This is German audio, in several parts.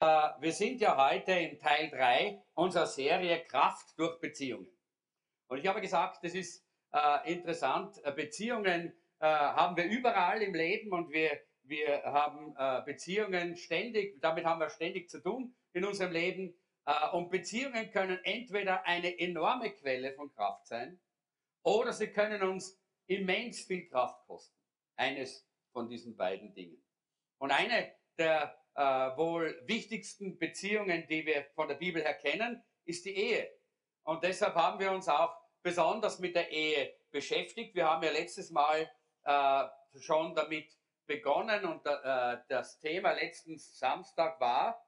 Äh, wir sind ja heute im Teil 3 unserer Serie Kraft durch Beziehungen. Und ich habe gesagt, das ist äh, interessant. Äh, Beziehungen haben wir überall im Leben und wir, wir haben Beziehungen ständig, damit haben wir ständig zu tun in unserem Leben. Und Beziehungen können entweder eine enorme Quelle von Kraft sein oder sie können uns immens viel Kraft kosten. Eines von diesen beiden Dingen. Und eine der äh, wohl wichtigsten Beziehungen, die wir von der Bibel her kennen, ist die Ehe. Und deshalb haben wir uns auch besonders mit der Ehe beschäftigt. Wir haben ja letztes Mal äh, schon damit begonnen und äh, das Thema letzten Samstag war.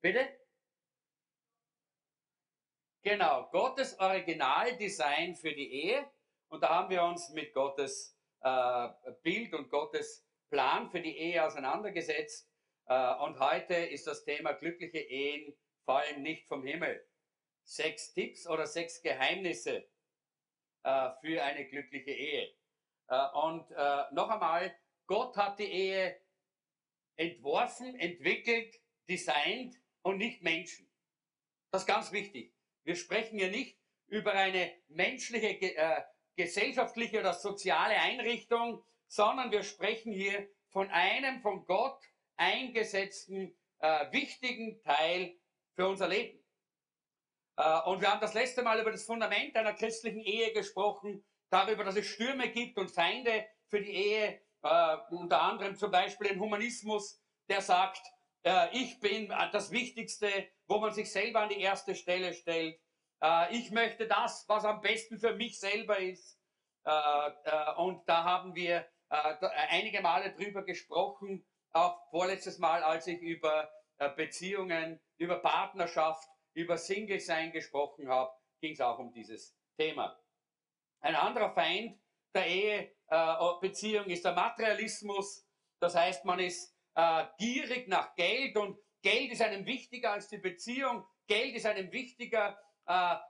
Bitte? Genau, Gottes Originaldesign für die Ehe. Und da haben wir uns mit Gottes äh, Bild und Gottes Plan für die Ehe auseinandergesetzt. Äh, und heute ist das Thema glückliche Ehen fallen nicht vom Himmel. Sechs Tipps oder sechs Geheimnisse äh, für eine glückliche Ehe. Äh, und noch einmal, Gott hat die Ehe entworfen, entwickelt, designt und nicht Menschen. Das ist ganz wichtig. Wir sprechen hier nicht über eine menschliche, gesellschaftliche oder soziale Einrichtung, sondern wir sprechen hier von einem von Gott eingesetzten äh, wichtigen Teil für unser Leben. Äh, und wir haben das letzte Mal über das Fundament einer christlichen Ehe gesprochen, darüber, dass es Stürme gibt und Feinde für die Ehe, äh, unter anderem zum Beispiel den Humanismus, der sagt, äh, ich bin das Wichtigste, wo man sich selber an die erste Stelle stellt. Äh, ich möchte das, was am besten für mich selber ist. Äh, und da haben wir einige Male drüber gesprochen, auch vorletztes Mal, als ich über äh, Beziehungen, über Partnerschaft, über Single-Sein gesprochen habe, ging es auch um dieses Thema. Ein anderer Feind der Ehebeziehung ist der Materialismus. Das heißt, man ist gierig nach Geld und Geld ist einem wichtiger als die Beziehung. Geld ist einem wichtiger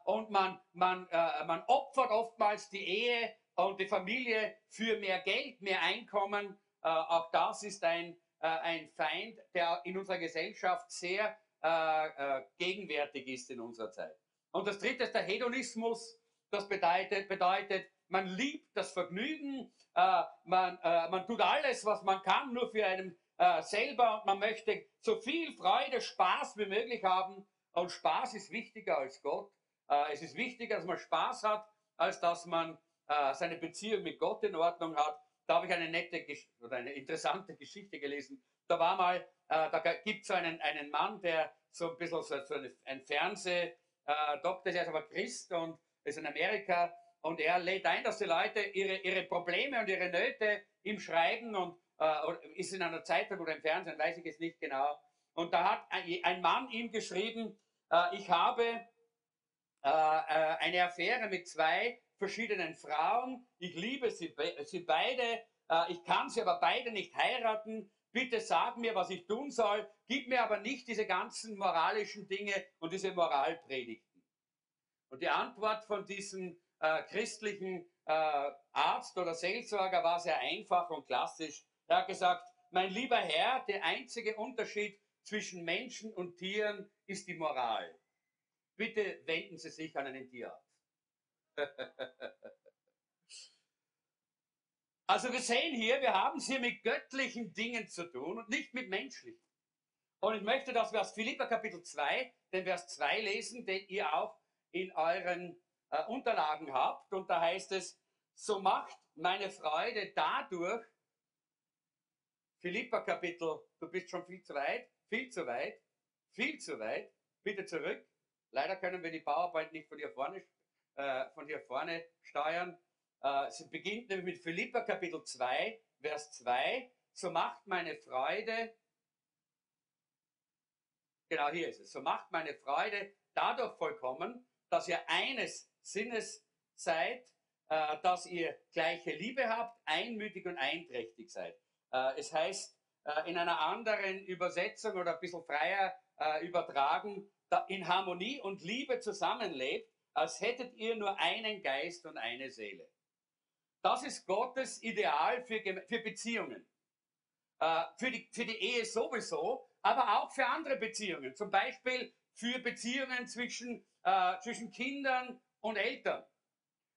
und man, man, man opfert oftmals die Ehe und die Familie für mehr Geld, mehr Einkommen. Äh, auch das ist ein, äh, ein Feind, der in unserer Gesellschaft sehr äh, äh gegenwärtig ist in unserer Zeit. Und das dritte ist der Hedonismus. Das bedeutet, bedeutet man liebt das Vergnügen, äh, man, äh, man tut alles, was man kann, nur für einen selber und man möchte so viel Freude, Spaß wie möglich haben. Und Spaß ist wichtiger als Gott. es ist wichtiger, dass man Spaß hat, als dass man äh, seine Beziehung mit Gott in Ordnung hat. Da habe ich eine nette oder eine interessante Geschichte gelesen. Da war mal, äh, da gibt es so einen, einen Mann, der so ein bisschen so, so eine, ein Fernsehdoktor äh, ist, aber Christ und ist in Amerika und er lädt ein, dass die Leute ihre, ihre Probleme und ihre Nöte ihm schreiben und äh, ist in einer Zeitung oder im Fernsehen, weiß ich es nicht genau. Und da hat ein, ein Mann ihm geschrieben, äh, ich habe äh, äh, eine Affäre mit zwei verschiedenen Frauen. Ich liebe sie, sie beide. Äh, ich kann sie aber beide nicht heiraten. Bitte sag mir, was ich tun soll. Gib mir aber nicht diese ganzen moralischen Dinge und diese Moralpredigten. Und die Antwort von diesem äh, christlichen äh, Arzt oder Seelsorger war sehr einfach und klassisch. Er hat gesagt, mein lieber Herr, der einzige Unterschied zwischen Menschen und Tieren ist die Moral. Bitte wenden Sie sich an einen Tierarzt. Also wir sehen hier, wir haben es hier mit göttlichen Dingen zu tun und nicht mit menschlichen. Und ich möchte, dass wir aus Philippa Kapitel 2, den Vers 2 lesen, den ihr auch in euren äh, Unterlagen habt. Und da heißt es, so macht meine Freude dadurch, Philippa Kapitel, du bist schon viel zu weit, viel zu weit, viel zu weit, bitte zurück. Leider können wir die PowerPoint nicht von hier vorne äh, von hier vorne steuern. Äh, sie beginnt nämlich mit Philippa Kapitel 2, Vers 2. So macht meine Freude, genau hier ist es, so macht meine Freude dadurch vollkommen, dass ihr eines Sinnes seid, äh, dass ihr gleiche Liebe habt, einmütig und einträchtig seid. Äh, es heißt äh, in einer anderen Übersetzung oder ein bisschen freier äh, übertragen, in Harmonie und Liebe zusammenlebt, als hättet ihr nur einen Geist und eine Seele. Das ist Gottes Ideal für, für Beziehungen. Äh, für, die, für die Ehe sowieso, aber auch für andere Beziehungen. Zum Beispiel für Beziehungen zwischen, äh, zwischen Kindern und Eltern,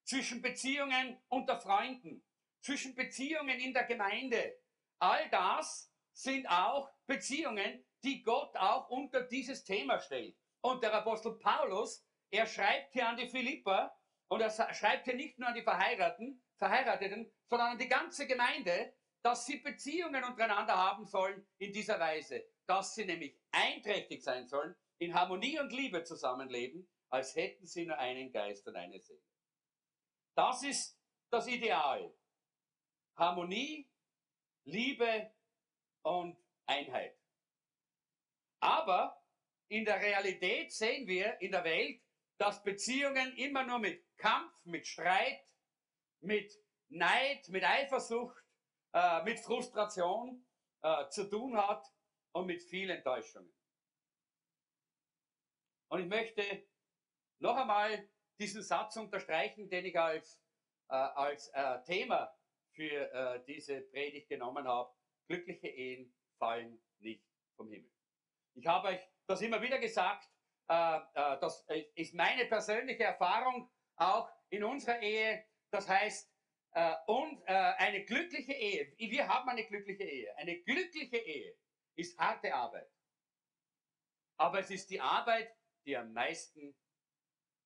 zwischen Beziehungen unter Freunden, zwischen Beziehungen in der Gemeinde. All das sind auch Beziehungen, die Gott auch unter dieses Thema stellt. Und der Apostel Paulus, er schreibt hier an die Philipper und er schreibt hier nicht nur an die Verheirateten, Verheirateten, sondern an die ganze Gemeinde, dass sie Beziehungen untereinander haben sollen in dieser Weise, dass sie nämlich einträchtig sein sollen, in Harmonie und Liebe zusammenleben, als hätten sie nur einen Geist und eine Seele. Das ist das Ideal. Harmonie, Liebe und Einheit. Aber in der Realität sehen wir in der Welt, dass Beziehungen immer nur mit Kampf, mit Streit, mit Neid, mit Eifersucht, äh, mit Frustration äh, zu tun hat und mit vielen Enttäuschungen. Und ich möchte noch einmal diesen Satz unterstreichen, den ich als, äh, als äh, Thema für äh, diese Predigt genommen habe. Glückliche Ehen fallen nicht vom Himmel. Ich habe euch das immer wieder gesagt, das ist meine persönliche Erfahrung auch in unserer Ehe. Das heißt, äh, und äh, eine glückliche Ehe, wir haben eine glückliche Ehe. Eine glückliche Ehe ist harte Arbeit. Aber es ist die Arbeit, die am meisten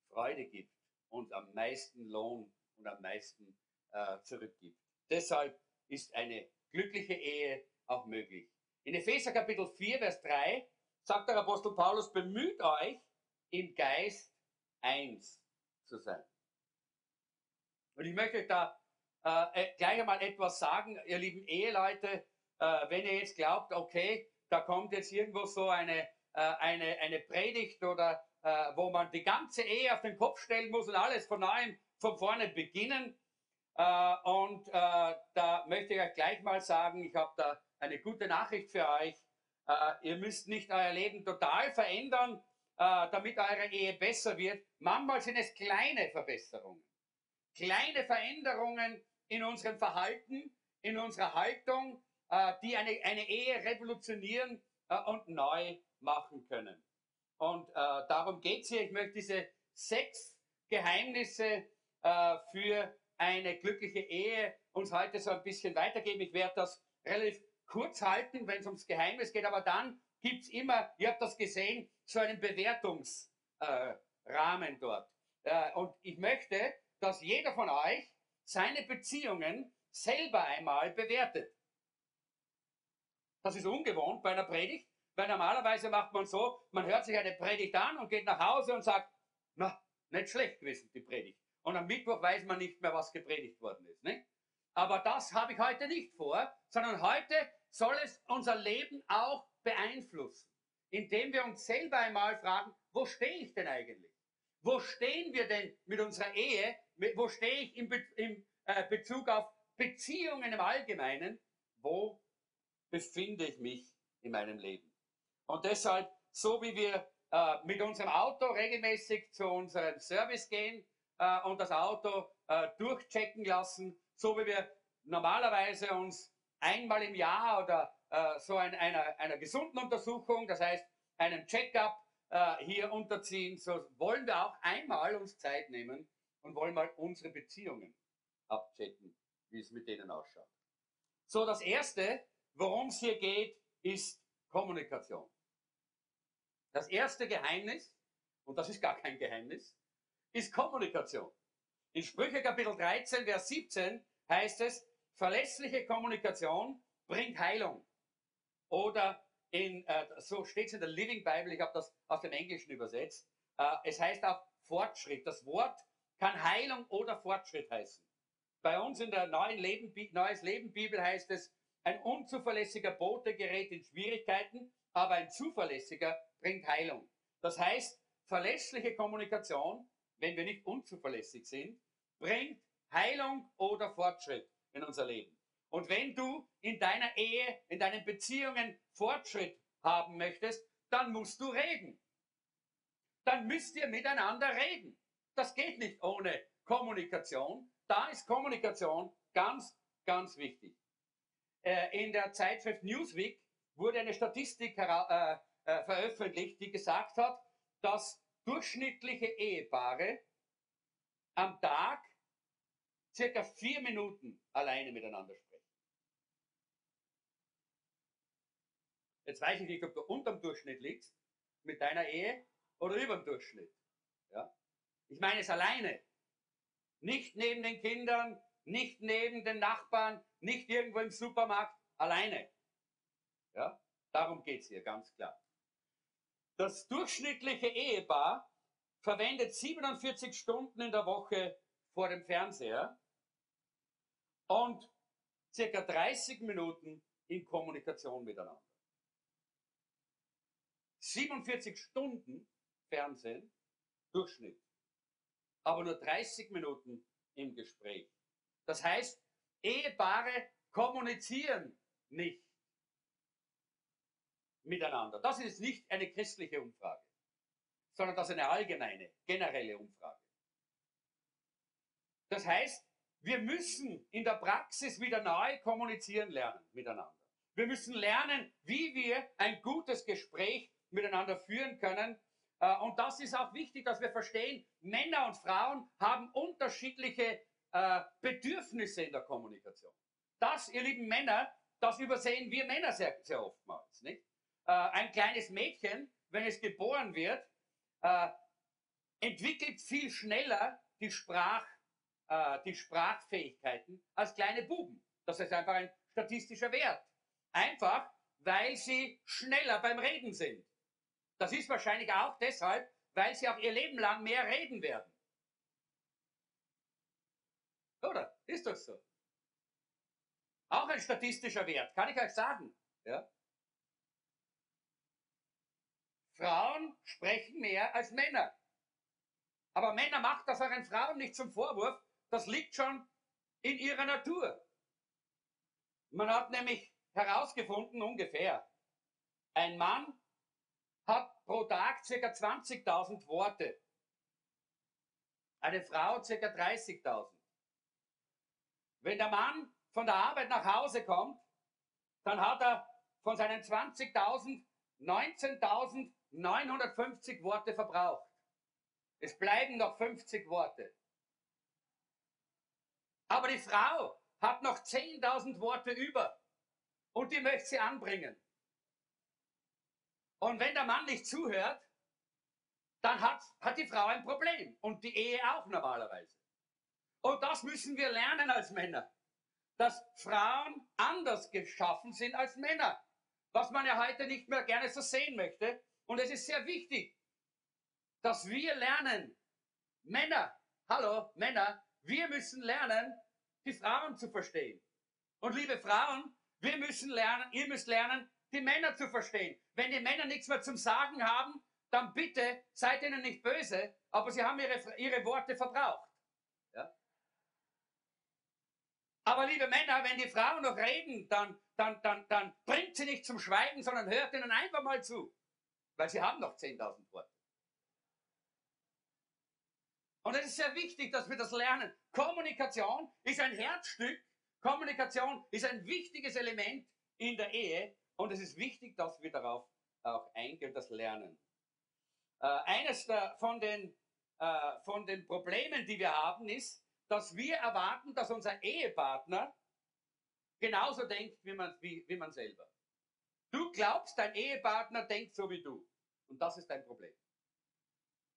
Freude gibt und am meisten Lohn und am meisten äh, zurückgibt. Deshalb ist eine glückliche Ehe auch möglich. In Epheser Kapitel 4, Vers 3 sagt der Apostel Paulus, bemüht euch, im Geist eins zu sein. Und ich möchte euch da äh, äh, gleich einmal etwas sagen, ihr lieben Eheleute, äh, wenn ihr jetzt glaubt, okay, da kommt jetzt irgendwo so eine, äh, eine, eine Predigt oder äh, wo man die ganze Ehe auf den Kopf stellen muss und alles von neuem von vorne beginnen. Äh, und da möchte ich euch gleich mal sagen, ich habe da eine gute Nachricht für euch. Ihr müsst nicht euer Leben total verändern, damit eure Ehe besser wird. Manchmal sind es kleine Verbesserungen. Kleine Veränderungen in unserem Verhalten, in unserer Haltung, äh, die eine, eine Ehe revolutionieren äh, und neu machen können. Und äh, darum geht es hier. Ich möchte diese sechs Geheimnisse äh, für eine glückliche Ehe uns heute so ein bisschen weitergeben. Ich werde das relativ kurz halten, wenn es ums Geheimnis geht, aber dann gibt es immer, ihr habt das gesehen, so einen Bewertungsrahmen äh, dort. Äh, und ich möchte, dass jeder von euch seine Beziehungen selber einmal bewertet. Das ist ungewohnt bei einer Predigt, weil normalerweise macht man so, man hört sich eine Predigt an und geht nach Hause und sagt, na, nicht schlecht gewesen, die Predigt. Und am Mittwoch weiß man nicht mehr, was gepredigt worden ist. Nicht? Aber das habe ich heute nicht vor, sondern heute soll es unser Leben auch beeinflussen, indem wir uns selber einmal fragen, wo stehe ich denn eigentlich? Wo stehen wir denn mit unserer Ehe? Wo stehe ich im, Be im äh, Bezug auf Beziehungen im Allgemeinen? Wo befinde ich mich in meinem Leben? Und deshalb, so wie wir äh, mit unserem Auto regelmäßig zu unserem Service gehen äh, und das Auto äh, durchchecken lassen, so wie wir normalerweise uns einmal im Jahr oder äh, so ein, einer, einer gesunden Untersuchung, das heißt einem Check-up äh, hier unterziehen, so wollen wir auch einmal uns Zeit nehmen und wollen mal unsere Beziehungen abchecken, wie es mit denen ausschaut. So, das erste, worum es hier geht, ist Kommunikation. Das erste Geheimnis, und das ist gar kein Geheimnis, ist Kommunikation. In Sprüche Kapitel 13, Vers 17 heißt es, verlässliche Kommunikation bringt Heilung. Oder in, äh, so steht es in der Living Bible, ich habe das aus dem Englischen übersetzt. Äh, es heißt auch Fortschritt. Das Wort kann Heilung oder Fortschritt heißen. Bei uns in der neuen Leben, Neues Leben Bibel heißt es, ein unzuverlässiger Bote gerät in Schwierigkeiten, aber ein zuverlässiger bringt Heilung. Das heißt, verlässliche Kommunikation, wenn wir nicht unzuverlässig sind, bringt Heilung oder Fortschritt in unser Leben. Und wenn du in deiner Ehe, in deinen Beziehungen Fortschritt haben möchtest, dann musst du reden. Dann müsst ihr miteinander reden. Das geht nicht ohne Kommunikation. Da ist Kommunikation ganz, ganz wichtig. äh, in der Zeitschrift Newsweek wurde eine Statistik äh, äh, veröffentlicht, die gesagt hat, dass durchschnittliche Ehepaare am Tag circa vier Minuten alleine miteinander sprechen. Jetzt weiß ich nicht, ob du unterm Durchschnitt liegst mit deiner Ehe oder über dem Durchschnitt. Ja? Ich meine es alleine. Nicht neben den Kindern, nicht neben den Nachbarn, nicht irgendwo im Supermarkt, alleine. Ja? Darum geht es hier ganz klar. Das durchschnittliche Ehepaar verwendet 47 Stunden in der Woche vor dem Fernseher und circa 30 Minuten in Kommunikation miteinander. 47 Stunden Fernsehen, Durchschnitt. Aber nur 30 Minuten im Gespräch. Das heißt, Ehepaare kommunizieren nicht miteinander. Das ist nicht eine christliche Umfrage, sondern das ist eine allgemeine, generelle Umfrage. Das heißt, wir müssen in der Praxis wieder neu kommunizieren lernen miteinander. Wir müssen lernen, wie wir ein gutes Gespräch miteinander führen können. Äh, und das ist auch wichtig, dass wir verstehen, Männer und Frauen haben unterschiedliche äh, Bedürfnisse in der Kommunikation. Das, ihr lieben Männer, das übersehen wir Männer sehr, sehr oftmals. Nicht? Äh, ein kleines Mädchen, wenn es geboren wird, entwickelt viel schneller die, Sprach, die Sprachfähigkeiten als kleine Buben. Das ist einfach ein statistischer Wert. Einfach, weil sie schneller beim Reden sind. Das ist wahrscheinlich auch deshalb, weil sie auch ihr Leben lang mehr reden werden. Oder? Ist das so? Auch ein statistischer Wert, kann ich euch sagen. Ja? Frauen sprechen mehr als Männer. Aber Männer macht das euren Frauen nicht zum Vorwurf. Das liegt schon in ihrer Natur. Man hat nämlich herausgefunden, ungefähr, ein Mann hat pro Tag ca. 20.000 Worte. Eine Frau ca. 30.000. Wenn der Mann von der Arbeit nach Hause kommt, dann hat er von seinen 20.000 19.950 Worte verbraucht. Es bleiben noch 50 Worte. Aber die Frau hat noch 10.000 Worte über und die möchte sie anbringen. Und wenn der Mann nicht zuhört, dann hat, hat die Frau ein Problem und die Ehe auch normalerweise. Und das müssen wir lernen als Männer, dass Frauen anders geschaffen sind als Männer, was man ja heute nicht mehr gerne so sehen möchte. Und es ist sehr wichtig, dass wir lernen, Männer, hallo Männer, wir müssen lernen, die Frauen zu verstehen. Und liebe Frauen, wir müssen lernen, ihr müsst lernen, die Männer zu verstehen. Wenn die Männer nichts mehr zum Sagen haben, dann bitte seid ihnen nicht böse, aber sie haben ihre, ihre Worte verbraucht. Ja? Aber liebe Männer, wenn die Frauen noch reden, dann, dann, dann, dann bringt sie nicht zum Schweigen, sondern hört ihnen einfach mal zu. Weil sie haben noch 10.000 Worte. Und es ist sehr wichtig, dass wir das lernen. Kommunikation ist ein Herzstück. Kommunikation ist ein wichtiges Element in der Ehe. Und es ist wichtig, dass wir darauf auch eingehen, das lernen. Äh, eines der, von, den, äh, von den Problemen, die wir haben, ist, dass wir erwarten, dass unser Ehepartner genauso denkt wie man, wie, wie man selber. Du glaubst, dein Ehepartner denkt so wie du. Und das ist dein Problem.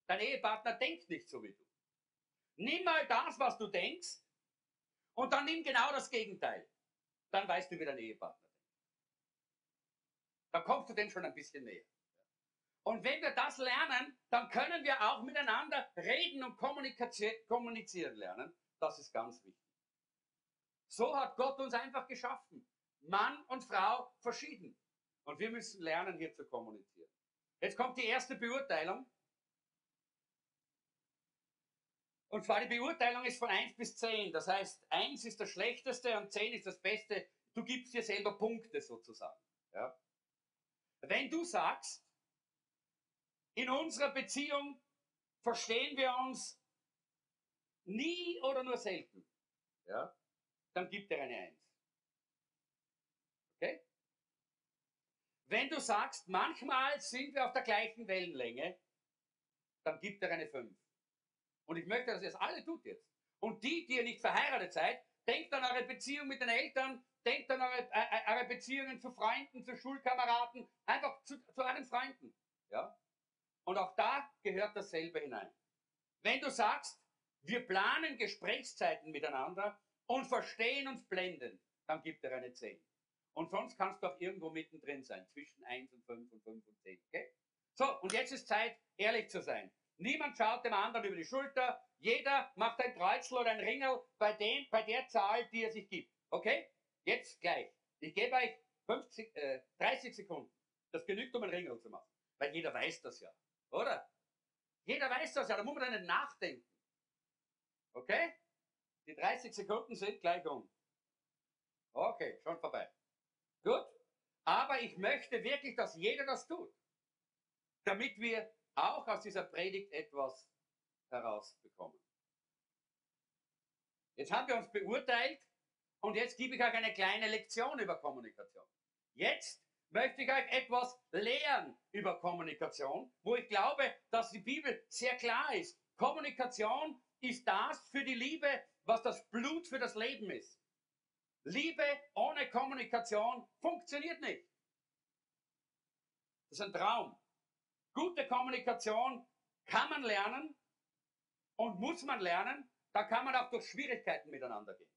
Dein Ehepartner denkt nicht so wie du. Nimm mal das, was du denkst, und dann nimm genau das Gegenteil. Dann weißt du, wie dein Ehepartner da kommst du denn schon ein bisschen näher. Und wenn wir das lernen, dann können wir auch miteinander reden und kommunizieren lernen. Das ist ganz wichtig. So hat Gott uns einfach geschaffen. Mann und Frau verschieden. Und wir müssen lernen, hier zu kommunizieren. Jetzt kommt die erste Beurteilung. Und zwar die Beurteilung ist von 1 bis 10. Das heißt, 1 ist das Schlechteste und 10 ist das Beste. Du gibst dir selber Punkte sozusagen. Ja? Wenn du sagst, in unserer Beziehung verstehen wir uns nie oder nur selten, ja, dann gibt er eine Eins. Wenn du sagst, manchmal sind wir auf der gleichen Wellenlänge, dann gibt er eine 5. Und ich möchte, dass ihr es alle tut jetzt. Und die, die ihr nicht verheiratet seid, denkt an eure Beziehung mit den Eltern, denkt an eure, äh, äh eure Beziehungen zu Freunden, zu Schulkameraden, einfach zu, zu euren Freunden. Ja? Und auch da gehört dasselbe hinein. Wenn du sagst, wir planen Gesprächszeiten miteinander und verstehen uns blendend, dann gibt er eine 10. Und sonst kannst du auch irgendwo mittendrin sein, zwischen 1 und 5 und 5 und 10. Okay? So, und jetzt ist Zeit, ehrlich zu sein. Niemand schaut dem anderen über die Schulter. Jeder macht ein Kreuzel oder ein Ringel bei, dem, bei der Zahl, die er sich gibt. Okay? Jetzt gleich. Ich gebe euch 50, äh, 30 Sekunden. Das genügt, um ein Ringel zu machen. Weil jeder weiß das ja. Oder? Jeder weiß das ja. Da muss man dann nicht nachdenken. Okay? Die 30 Sekunden sind gleich um. Okay, schon vorbei. Gut. Aber ich möchte wirklich, dass jeder das tut. Damit wir auch aus dieser Predigt etwas herausbekommen. Jetzt haben wir uns beurteilt und jetzt gebe ich euch eine kleine Lektion über Kommunikation. Jetzt möchte ich euch etwas lehren über Kommunikation, wo ich glaube, dass die Bibel sehr klar ist. Kommunikation ist das für die Liebe, was das Blut für das Leben ist. Liebe ohne Kommunikation funktioniert nicht. Das ist ein Traum. Gute Kommunikation kann man lernen und muss man lernen. Da kann man auch durch Schwierigkeiten miteinander gehen.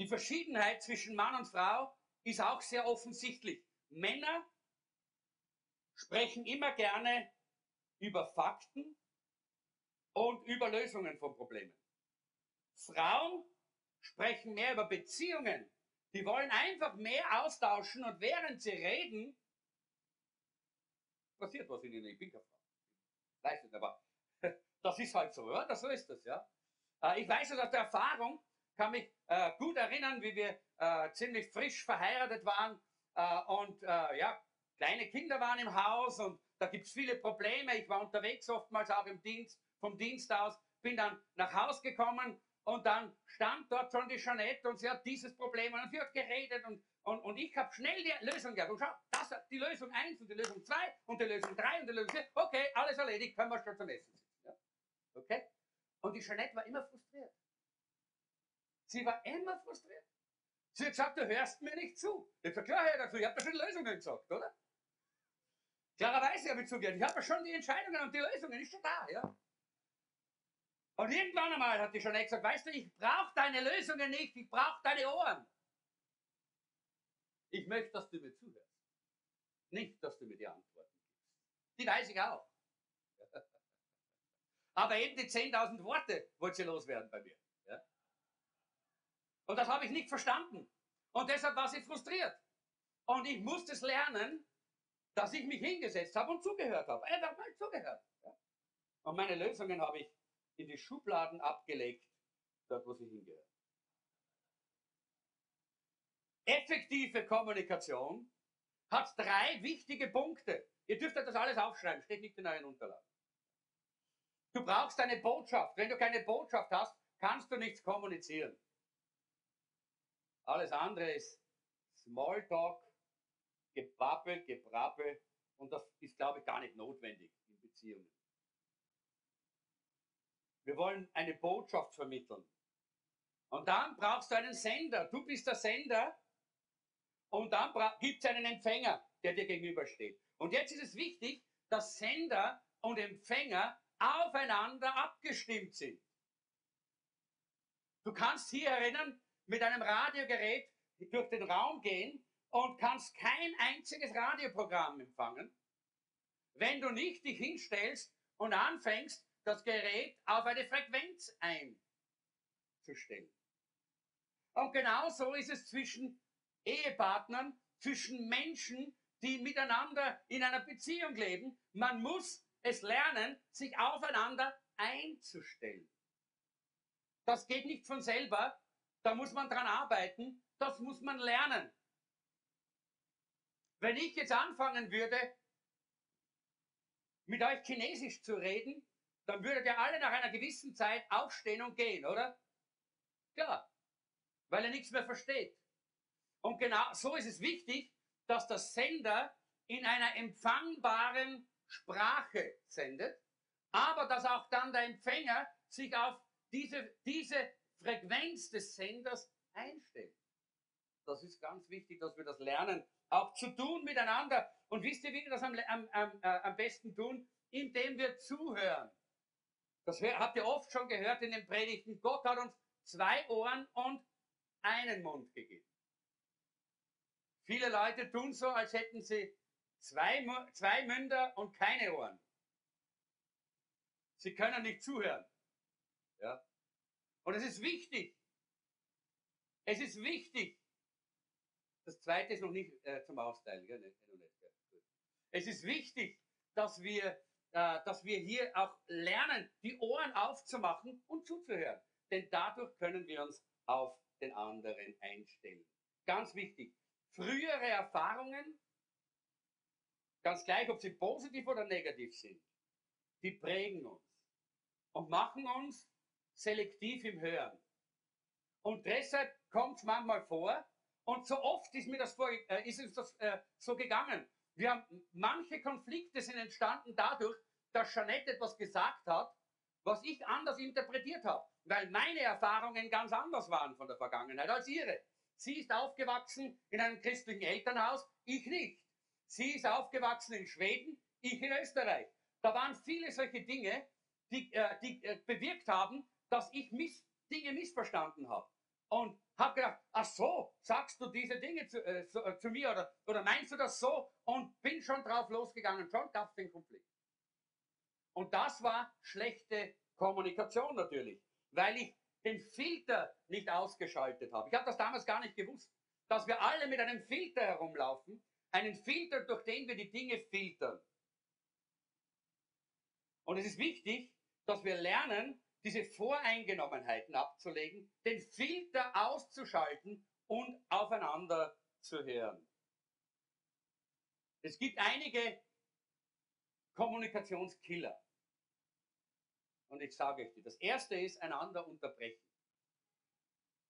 Die Verschiedenheit zwischen Mann und Frau ist auch sehr offensichtlich. Männer sprechen immer gerne über Fakten und über Lösungen von Problemen. Frauen sprechen mehr über Beziehungen. Die wollen einfach mehr austauschen und während sie reden, passiert was in ihnen. Ich bin keine Frau. Weiß nicht, aber das ist halt so? Das, so ist das, ja. Äh, ich weiß es aus der Erfahrung, kann mich äh, gut erinnern, wie wir äh, ziemlich frisch verheiratet waren und ja, kleine Kinder waren im Haus und da gibt es viele Probleme. Ich war unterwegs oftmals auch im Dienst vom Dienst aus, bin dann nach Haus gekommen und dann stand dort schon die Jeanette und sie hat dieses Problem und sie hat geredet und, und, und ich habe schnell die Lösung gehabt. Und schau, das die Lösung 1 und die Lösung 2 und die Lösung 3 und die Lösung 4. Okay, alles erledigt, können wir schon zum Essen sitzen. Ja? Okay? Und die Jeanette war immer frustriert. Sie war immer frustriert. Sie hat gesagt, du hörst mir nicht zu. Ich habe klar, dazu, ich habe da schon Lösungen gesagt, oder? Klarerweise habe ich zugehört. Ich habe ja schon die Entscheidungen und die Lösungen, ist schon da, ja? Und irgendwann einmal hat die Jeanette gesagt, weißt du, ich brauche deine Lösungen nicht, ich brauche deine Ohren. Ich möchte, dass du mir zuhörst. Nicht, dass du mir die Antworten gibst. Die weiß ich auch. Aber eben die 10.000 Worte wollte sie loswerden bei mir. Ja? Und das habe ich nicht verstanden. Und deshalb war sie frustriert. Und ich musste es lernen, dass ich mich hingesetzt habe und zugehört habe. Einfach mal zugehört. Ja? Und meine Lösungen habe ich in die Schubladen abgelegt, dort wo sie hingehört. Effektive Kommunikation hat drei wichtige Punkte. Ihr dürft das alles aufschreiben, steht nicht in euren Unterlagen. Du brauchst eine Botschaft. Wenn du keine Botschaft hast, kannst du nichts kommunizieren. Alles andere ist Smalltalk, Gebabbel, Gebrabbel und das ist, glaube ich, gar nicht notwendig in Beziehungen. Wir wollen eine Botschaft vermitteln. Und dann brauchst du einen Sender. Du bist der Sender. Und dann gibt es einen Empfänger, der dir gegenübersteht. Und jetzt ist es wichtig, dass Sender und Empfänger aufeinander abgestimmt sind. Du kannst hier erinnern, mit einem Radiogerät durch den Raum gehen und kannst kein einziges Radioprogramm empfangen, wenn du nicht dich hinstellst und anfängst, das Gerät auf eine Frequenz einzustellen. Und genauso ist es zwischen Ehepartnern, zwischen Menschen, die miteinander in einer Beziehung leben. Man muss es lernen, sich aufeinander einzustellen. Das geht nicht von selber, da muss man dran arbeiten, das muss man lernen. Wenn ich jetzt anfangen würde, mit euch Chinesisch zu reden, dann würdet ihr alle nach einer gewissen Zeit aufstehen und gehen, oder? Klar. weil er nichts mehr versteht. Und genau so ist es wichtig, dass der Sender in einer empfangbaren Sprache sendet, aber dass auch dann der Empfänger sich auf diese, diese Frequenz des Senders einstellt. Das ist ganz wichtig, dass wir das lernen, auch zu tun miteinander. Und wisst ihr, wie wir das am, am, am, äh, am besten tun? Indem wir zuhören. Das habt ihr oft schon gehört in den Predigten. Gott hat uns zwei Ohren und einen Mund gegeben. Viele Leute tun so, als hätten sie zwei, zwei Münder und keine Ohren. Sie können nicht zuhören. Ja? Und es ist wichtig. Es ist wichtig. Das zweite ist noch nicht äh, zum Austeilen. Gell? Es ist wichtig, dass wir, dass wir hier auch lernen, die Ohren aufzumachen und zuzuhören. Denn dadurch können wir uns auf den anderen einstellen. Ganz wichtig. Frühere Erfahrungen, ganz gleich, ob sie positiv oder negativ sind, die prägen uns und machen uns selektiv im Hören. Und deshalb kommt es manchmal vor, und so oft ist mir das vor, äh, ist uns das äh, so gegangen. Wir haben, manche Konflikte sind entstanden dadurch, dass Jeanette etwas gesagt hat, was ich anders interpretiert habe, weil meine Erfahrungen ganz anders waren von der Vergangenheit als ihre. Sie ist aufgewachsen in einem christlichen Elternhaus, ich nicht. Sie ist aufgewachsen in Schweden, ich in Österreich. Da waren viele solche Dinge, die, äh, die äh, bewirkt haben, dass ich miss, Dinge missverstanden habe. Und habe gedacht, ach so, sagst du diese Dinge zu, äh, so, äh, zu, mir oder, oder meinst du das so? Und bin schon drauf losgegangen. Schon gab es den Konflikt. Und das war schlechte Kommunikation natürlich, weil ich den Filter nicht ausgeschaltet habe. Ich habe das damals gar nicht gewusst, dass wir alle mit einem Filter herumlaufen, einen Filter, durch den wir die Dinge filtern. Und es ist wichtig, dass wir lernen, diese Voreingenommenheiten abzulegen, den Filter auszuschalten und aufeinander zu hören. Es gibt einige Kommunikationskiller. Und ich sage euch die. Das erste ist einander unterbrechen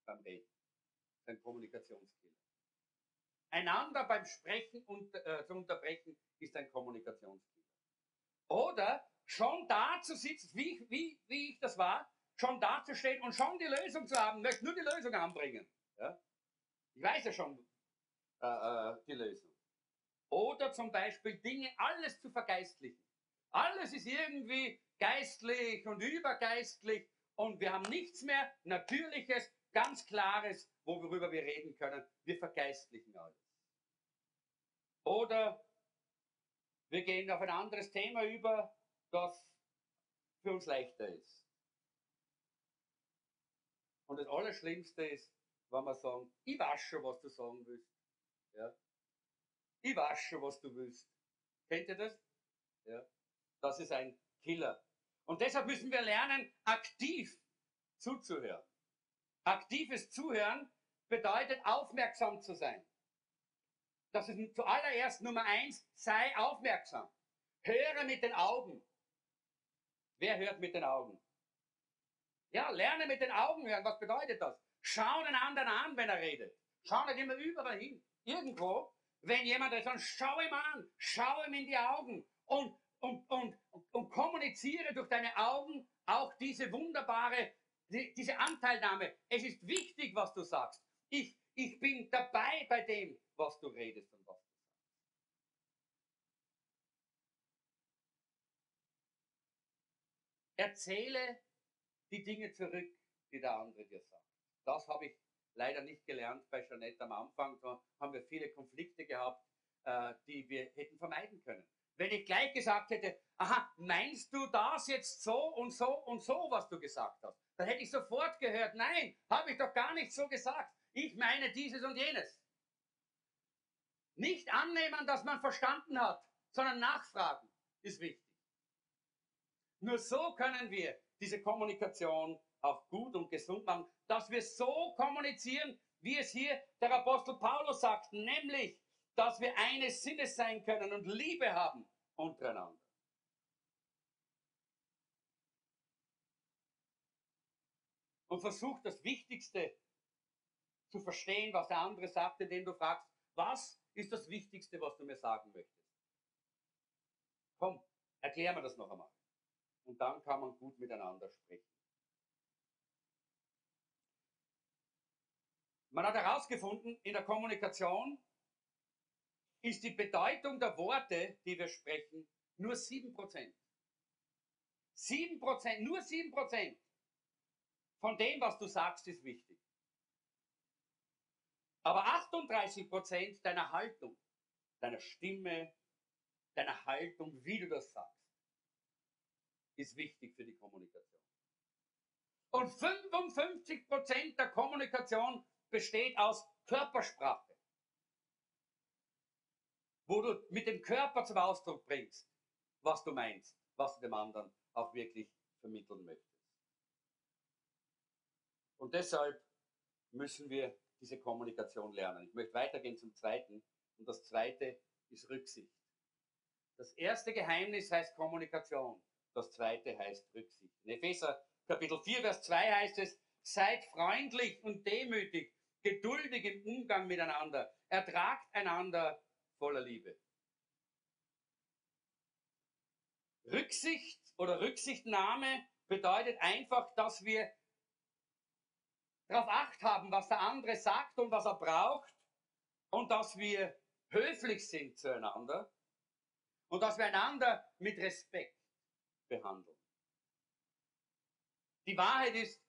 beim Reden. Ein Kommunikationskiller. Einander beim Sprechen unter, äh, zu unterbrechen ist ein Kommunikationskiller. Oder schon da zu sitzen, wie, wie, wie ich das war, schon da zu stehen und schon die Lösung zu haben, möchte nur die Lösung anbringen. Ja? Ich weiß ja schon äh, äh, die Lösung. Oder zum Beispiel Dinge, alles zu vergeistlichen. Alles ist irgendwie geistlich und übergeistlich und wir haben nichts mehr Natürliches, ganz Klares, worüber wir reden können. Wir vergeistlichen alles. Oder wir gehen auf ein anderes Thema über das für uns leichter ist. Und das Allerschlimmste ist, wenn wir sagen, ich weiß schon, was du sagen willst. Ja? Ich weiß schon, was du willst. Kennt ihr das? Ja? Das ist ein Killer. Und deshalb müssen wir lernen, aktiv zuzuhören. Aktives Zuhören bedeutet aufmerksam zu sein. Das ist zuallererst Nummer eins, sei aufmerksam. Höre mit den Augen. Wer hört mit den Augen? Ja, lerne mit den Augen hören. Was bedeutet das? Schau den anderen an, wenn er redet. Schau nicht immer überall hin. Irgendwo, wenn jemand sagt, schau ihm an, schau ihm in die Augen und, und, und, und kommuniziere durch deine Augen auch diese wunderbare, die, diese Anteilnahme. Es ist wichtig, was du sagst. Ich, ich bin dabei bei dem, was du redest und was Erzähle die Dinge zurück, die der andere dir sagt. Das habe ich leider nicht gelernt bei Jeanette am Anfang. Da haben wir viele Konflikte gehabt, äh, die wir hätten vermeiden können. Wenn ich gleich gesagt hätte, aha, meinst du das jetzt so und so und so, was du gesagt hast? Dann hätte ich sofort gehört, nein, habe ich doch gar nicht so gesagt. Ich meine dieses und jenes. Nicht annehmen, dass man verstanden hat, sondern nachfragen ist wichtig. Nur so können wir diese Kommunikation auch gut und gesund machen, dass wir so kommunizieren, wie es hier der Apostel Paulus sagt, nämlich, dass wir eines Sinnes sein können und Liebe haben untereinander. Und versucht das Wichtigste zu verstehen, was der andere sagt, indem du fragst, was ist das Wichtigste, was du mir sagen möchtest? Komm, erklär mir das noch einmal. Und dann kann man gut miteinander sprechen. Man hat herausgefunden, in der Kommunikation ist die Bedeutung der Worte, die wir sprechen, nur 7%. 7%, nur 7% von dem, was du sagst, ist wichtig. Aber 38% deiner Haltung, deiner Stimme, deiner Haltung, wie du das sagst, ist wichtig für die Kommunikation. Und 55% der Kommunikation besteht aus Körpersprache, wo du mit dem Körper zum Ausdruck bringst, was du meinst, was du dem anderen auch wirklich vermitteln möchtest. Und deshalb müssen wir diese Kommunikation lernen. Ich möchte weitergehen zum zweiten. Und das zweite ist Rücksicht. Das erste Geheimnis heißt Kommunikation. Das zweite heißt Rücksicht. In Epheser Kapitel 4, Vers 2 heißt es, seid freundlich und demütig, geduldig im Umgang miteinander, ertragt einander voller Liebe. Rücksicht oder Rücksichtnahme bedeutet einfach, dass wir darauf acht haben, was der andere sagt und was er braucht und dass wir höflich sind zueinander und dass wir einander mit Respekt behandeln. Die Wahrheit ist,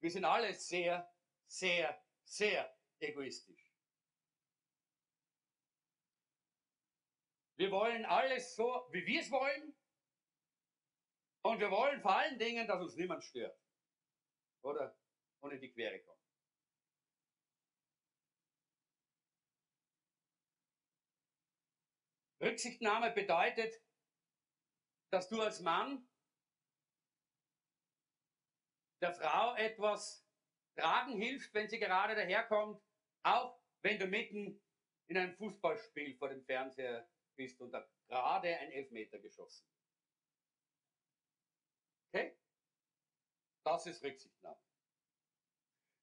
wir sind alle sehr, sehr, sehr egoistisch. Wir wollen alles so, wie wir es wollen. Und wir wollen vor allen Dingen, dass uns niemand stört. Oder? in die Quere kommen. Rücksichtnahme bedeutet, dass du als Mann der Frau etwas tragen hilfst, wenn sie gerade daherkommt, auch wenn du mitten in einem Fußballspiel vor dem Fernseher bist und da gerade ein Elfmeter geschossen. Okay? Das ist Rücksichtnahme.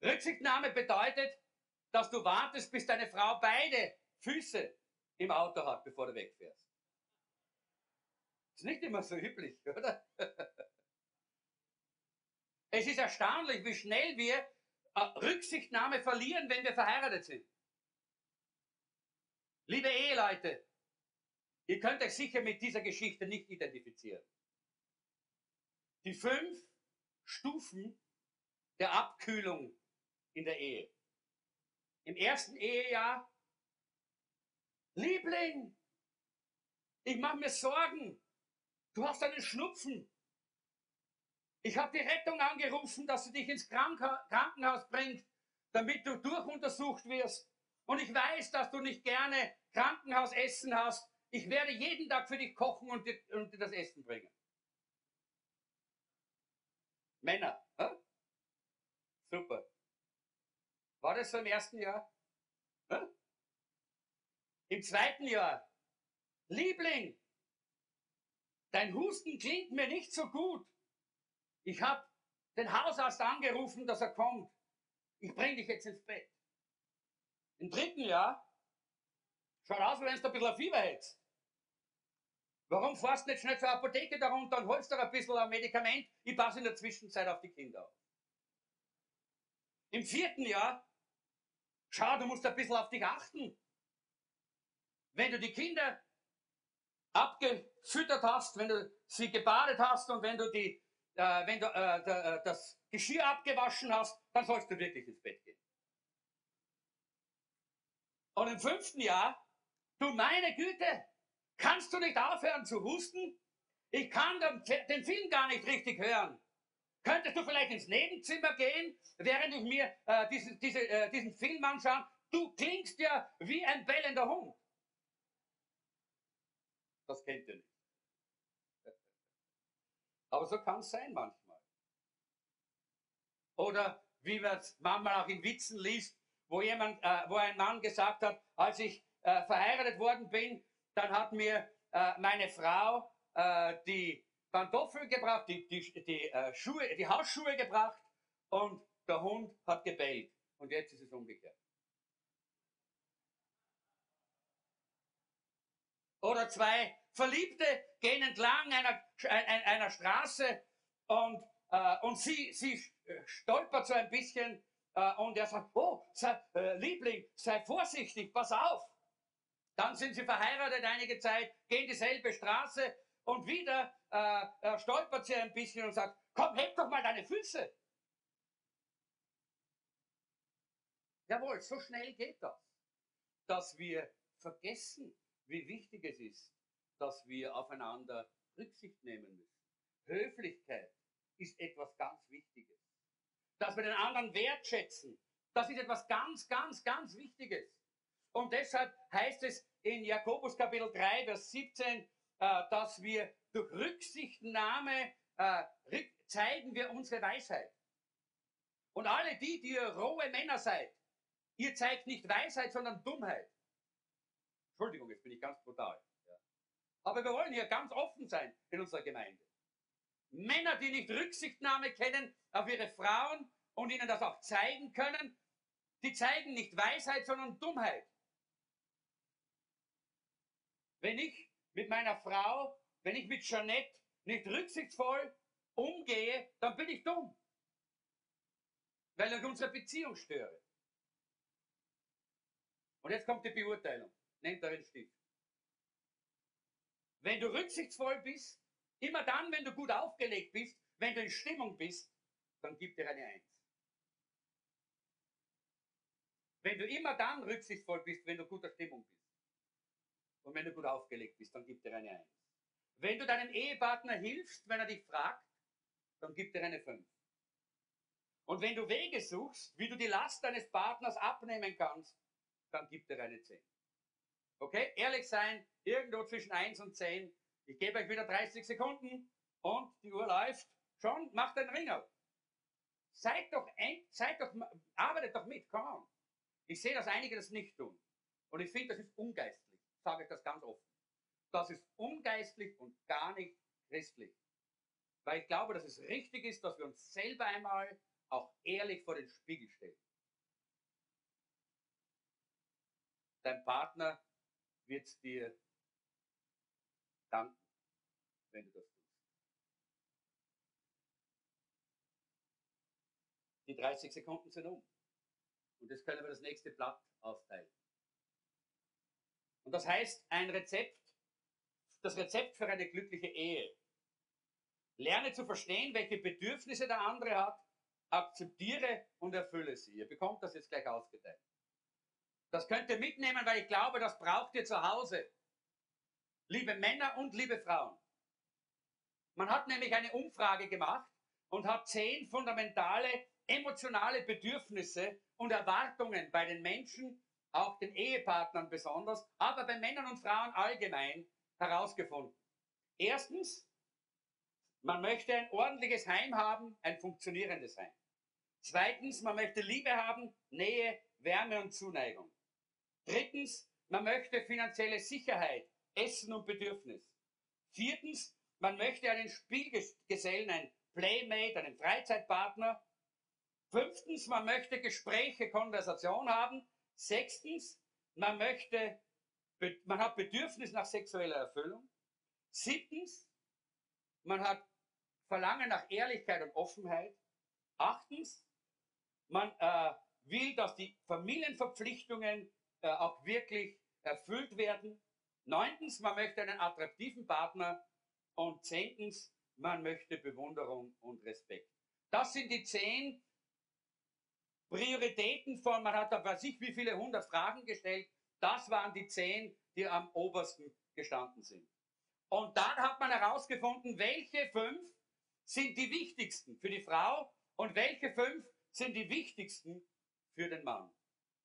Rücksichtnahme bedeutet, dass du wartest, bis deine Frau beide Füße im Auto hat, bevor du wegfährst. Ist nicht immer so üblich, oder? Es ist erstaunlich, wie schnell wir äh, Rücksichtnahme verlieren, wenn wir verheiratet sind. Liebe Eheleute, ihr könnt euch sicher mit dieser Geschichte nicht identifizieren. Die fünf Stufen der Abkühlung in der Ehe. Im ersten Ehejahr, Liebling, ich mache mir Sorgen. Du hast einen Schnupfen. Ich habe die Rettung angerufen, dass sie dich ins Krankenhaus bringt, damit du durchuntersucht wirst. Und ich weiß, dass du nicht gerne Krankenhausessen hast. Ich werde jeden Tag für dich kochen und dir, und dir das Essen bringen. Männer, hä? super. War das so im ersten Jahr? Hm? Im zweiten Jahr, Liebling, dein Husten klingt mir nicht so gut. Ich habe den Hausarzt angerufen, dass er kommt. Ich bringe dich jetzt ins Bett. Im dritten Jahr, schaut aus, wenn du ein bisschen Fieber hättest. Warum fährst du nicht schnell zur Apotheke darunter und holst dir ein bisschen ein Medikament? Ich passe in der Zwischenzeit auf die Kinder auf. Im vierten Jahr, Schau, du musst ein bisschen auf dich achten. Wenn du die Kinder abgefüttert hast, wenn du sie gebadet hast und wenn du, die, äh, wenn du äh, äh, das Geschirr abgewaschen hast, dann sollst du wirklich ins Bett gehen. Und im fünften Jahr, du meine Güte, kannst du nicht aufhören zu husten? Ich kann den Film gar nicht richtig hören. Könntest du vielleicht ins Nebenzimmer gehen, während ich mir äh, diesen, diese, äh, diesen Film anschaue? Du klingst ja wie ein bellender Hund. Das kennt ihr nicht. Aber so kann es sein manchmal. Oder wie man es manchmal auch in Witzen liest, wo jemand, äh, wo ein Mann gesagt hat, als ich äh, verheiratet worden bin, dann hat mir äh, meine Frau äh, die Pantoffel gebracht, die, die, die, äh, Schuhe, die Hausschuhe gebracht und der Hund hat gebellt. Und jetzt ist es umgekehrt. Oder zwei Verliebte gehen entlang einer, einer Straße und, äh, und sie, sie stolpert so ein bisschen äh, und er sagt, oh, sei, äh, Liebling, sei vorsichtig, pass auf. Dann sind sie verheiratet einige Zeit, gehen dieselbe Straße und wieder äh, äh, stolpert sie ein bisschen und sagt, komm, heb doch mal deine Füße. Jawohl, so schnell geht das, dass wir vergessen, wie wichtig es ist, dass wir aufeinander Rücksicht nehmen müssen. Höflichkeit ist etwas ganz Wichtiges. Dass wir den anderen wertschätzen, das ist etwas ganz, ganz, ganz Wichtiges. Und deshalb heißt es in Jakobus Kapitel 3, Vers 17, äh, dass wir durch Rücksichtnahme äh, zeigen wir unsere Weisheit. Und alle die, die ihr rohe Männer seid, ihr zeigt nicht Weisheit, sondern Dummheit. Entschuldigung, jetzt bin ich ganz brutal. Ja. Aber wir wollen hier ganz offen sein in unserer Gemeinde. Männer, die nicht Rücksichtnahme kennen auf ihre Frauen und ihnen das auch zeigen können, die zeigen nicht Weisheit, sondern Dummheit. Wenn ich mit meiner Frau, wenn ich mit Jeanette nicht rücksichtsvoll umgehe, dann bin ich dumm. Weil ich unsere Beziehung störe. Und jetzt kommt die Beurteilung. Nehmt euren Stift. Wenn du rücksichtsvoll bist, immer dann, wenn du gut aufgelegt bist, wenn du in Stimmung bist, dann gib dir eine Eins. Wenn du immer dann rücksichtsvoll bist, wenn du guter Stimmung bist. Und wenn du gut aufgelegt bist, dann gib dir eine Eins. Wenn du deinem Ehepartner hilfst, wenn er dich fragt, dann gib dir eine Fünf. Und wenn du Wege suchst, wie du die Last deines Partners abnehmen kannst, dann gib dir eine 10. Okay? Ehrlich sein, irgendwo zwischen 1 und 10. Ich gebe euch wieder 30 Sekunden und die Uhr läuft. Schon, macht einen Ringer. Seid doch, seid doch, arbeitet doch mit, come on. Ich sehe, dass einige das nicht tun. Und ich finde, das ist ungeistlich. Sage ich das ganz offen. Das ist ungeistlich und gar nicht christlich. Weil ich glaube, dass es richtig ist, dass wir uns selber einmal auch ehrlich vor den Spiegel stellen. Dein Partner wird dir danken, wenn du das tust. Die 30 Sekunden sind um. Und jetzt können wir das nächste Blatt austeilen. Und das heißt, ein Rezept, das Rezept für eine glückliche Ehe. Lerne zu verstehen, welche Bedürfnisse der andere hat, akzeptiere und erfülle sie. Ihr bekommt das jetzt gleich ausgeteilt. Das könnt ihr mitnehmen, weil ich glaube, das braucht ihr zu Hause. Liebe Männer und liebe Frauen. Man hat nämlich eine Umfrage gemacht und hat zehn fundamentale emotionale Bedürfnisse und Erwartungen bei den Menschen, auch den Ehepartnern besonders, aber bei Männern und Frauen allgemein herausgefunden. Erstens, man möchte ein ordentliches Heim haben, ein funktionierendes Heim. Zweitens, man möchte Liebe haben, Nähe, Wärme und Zuneigung. Drittens, man möchte finanzielle Sicherheit, Essen und Bedürfnis. Viertens, man möchte einen Spielgesellen, einen Playmate, einen Freizeitpartner. Fünftens, man möchte Gespräche, Konversation haben. Sechstens, man möchte, man hat Bedürfnis nach sexueller Erfüllung. Siebtens, man hat Verlangen nach Ehrlichkeit und Offenheit. Achtens, man äh, will, dass die Familienverpflichtungen äh, auch wirklich erfüllt werden. Neuntens, man möchte einen attraktiven Partner. Und zehntens, man möchte Bewunderung und Respekt. Das sind die zehn Prioritäten von, man hat da weiß ich wie viele hundert Fragen gestellt. Das waren die zehn, die am obersten gestanden sind. Und dann hat man herausgefunden, welche fünf sind die wichtigsten für die Frau und welche fünf sind die wichtigsten für den Mann.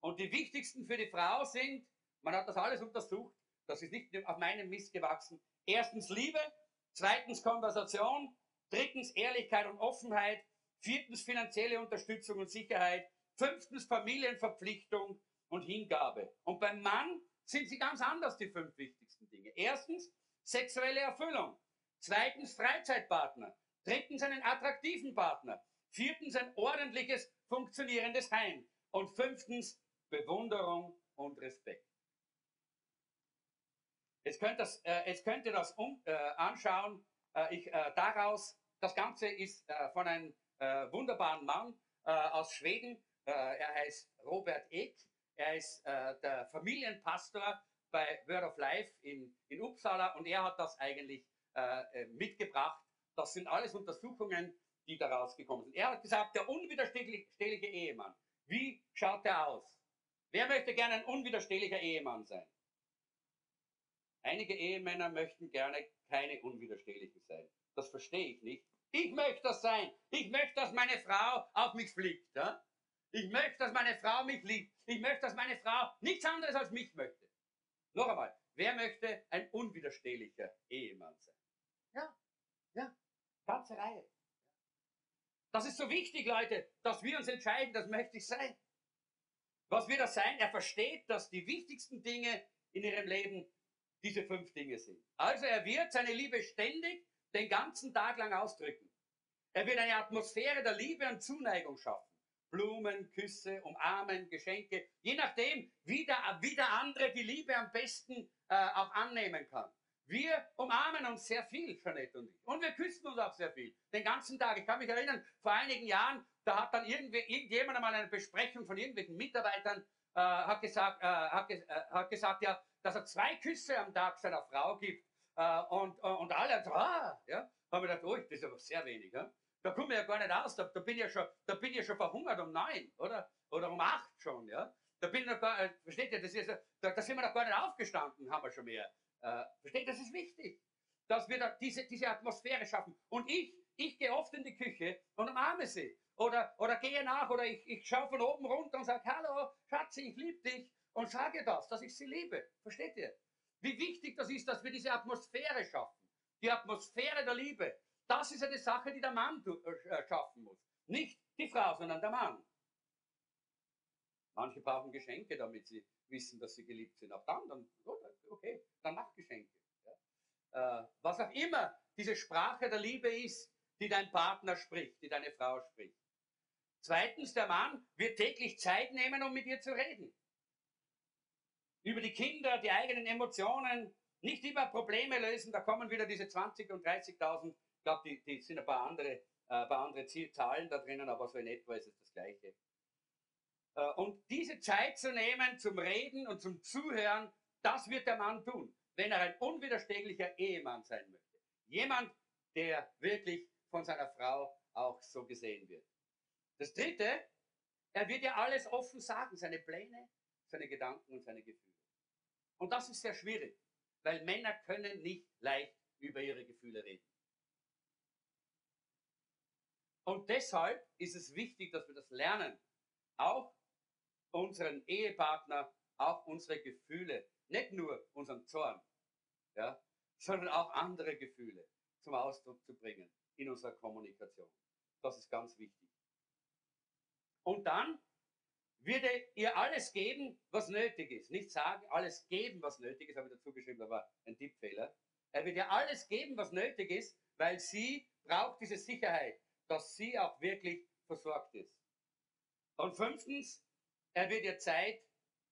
Und die wichtigsten für die Frau sind, man hat das alles untersucht, das ist nicht auf meinem Mist gewachsen. Erstens Liebe, zweitens Konversation, drittens Ehrlichkeit und Offenheit, viertens finanzielle Unterstützung und Sicherheit, fünftens Familienverpflichtung und Hingabe. Und beim Mann sind sie ganz anders, die fünf wichtigsten Dinge. Erstens sexuelle Erfüllung, zweitens Freizeitpartner, drittens einen attraktiven Partner, viertens ein ordentliches, funktionierendes Heim Und fünftens, Bewunderung und Respekt. Jetzt könnt, das, äh, jetzt könnt das um, äh, anschauen. Äh, ich, äh, daraus, das Ganze ist äh, von einem äh, wunderbaren Mann aus Schweden. er heißt Robert Eck. Er ist der Familienpastor bei Word of Life in, in Uppsala und er hat das eigentlich mitgebracht. Das sind alles Untersuchungen, die daraus gekommen sind. Er hat gesagt, der unwiderstehliche Ehemann. Wie schaut er aus? Wer möchte gerne ein unwiderstehlicher Ehemann sein? Einige Ehemänner möchten gerne keine unwiderstehlichen sein. Das verstehe ich nicht. Ich möchte das sein. Ich möchte, dass meine Frau auf mich fliegt. Ja? Ich möchte, dass meine Frau mich liebt. Ich möchte, dass meine Frau nichts anderes als mich möchte. Noch einmal, wer möchte ein unwiderstehlicher Ehemann sein? Ja, ja, ganze Reihe. Das ist so wichtig, Leute, dass wir uns entscheiden, das möchte ich sein. Was wird das sein? Er versteht, dass die wichtigsten Dinge in ihrem Leben diese fünf Dinge sind. Also er wird seine Liebe ständig den ganzen Tag lang ausdrücken. Er wird eine Atmosphäre der Liebe und Zuneigung schaffen. Blumen, Küsse, Umarmen, Geschenke, je nachdem, wie der, wie der andere die Liebe am besten äh, auch annehmen kann. Wir umarmen uns sehr viel, Jeanette und ich. Und wir küssen uns auch sehr viel. Den ganzen Tag. Ich kann mich erinnern, vor einigen Jahren, da hat dann irgendjemand einmal eine Besprechung von irgendwelchen Mitarbeitern, äh, hat, gesagt, äh, hat, äh, hat gesagt, ja, dass er zwei Küsse am Tag seiner Frau gibt. Äh, und, äh, und alle so, ah, ja, haben wir gedacht, oh, das ist aber sehr wenig. Ja? Da komme ich ja gar nicht aus, da, da, bin ich ja schon, da bin ich ja schon verhungert um neun, oder? Oder um acht schon, ja. Da bin ich noch gar, äh, versteht ihr, das ist, da, da sind wir noch gar nicht aufgestanden, haben wir schon mehr. Äh, versteht das ist wichtig, dass wir da diese, diese Atmosphäre schaffen. Und ich, ich gehe oft in die Küche und umarme sie. Oder, oder gehe nach, oder ich, ich schaue von oben runter und sage, hallo, Schatzi, ich liebe dich und sage das, dass ich sie liebe. Versteht ihr? Wie wichtig das ist, dass wir diese Atmosphäre schaffen. Die Atmosphäre der Liebe. Das ist eine Sache, die der Mann äh, schaffen muss. Nicht die Frau, sondern der Mann. Manche brauchen Geschenke, damit sie wissen, dass sie geliebt sind. Auch dann, dann okay, dann mach Geschenke. Ja. Äh, was auch immer diese Sprache der Liebe ist, die dein Partner spricht, die deine Frau spricht. Zweitens, der Mann wird täglich Zeit nehmen, um mit dir zu reden über die Kinder, die eigenen Emotionen, nicht immer Probleme lösen. Da kommen wieder diese 20 und 30.000. Ich glaube, die, die sind ein paar andere, äh, ein paar andere Zahlen da drinnen, aber so in etwa ist es das Gleiche. Äh, und diese Zeit zu nehmen zum Reden und zum Zuhören, das wird der Mann tun, wenn er ein unwiderstehlicher Ehemann sein möchte. Jemand, der wirklich von seiner Frau auch so gesehen wird. Das Dritte, er wird ja alles offen sagen, seine Pläne, seine Gedanken und seine Gefühle. Und das ist sehr schwierig, weil Männer können nicht leicht über ihre Gefühle reden. Und deshalb ist es wichtig, dass wir das lernen, auch unseren Ehepartner, auch unsere Gefühle, nicht nur unseren Zorn, ja, sondern auch andere Gefühle zum Ausdruck zu bringen in unserer Kommunikation. Das ist ganz wichtig. Und dann würde ihr alles geben, was nötig ist. Nicht sagen, alles geben, was nötig ist, habe ich dazu geschrieben, war ein Tippfehler. Er wird ihr alles geben, was nötig ist, weil sie braucht diese Sicherheit, dass sie auch wirklich versorgt ist. Und fünftens, er wird ihr Zeit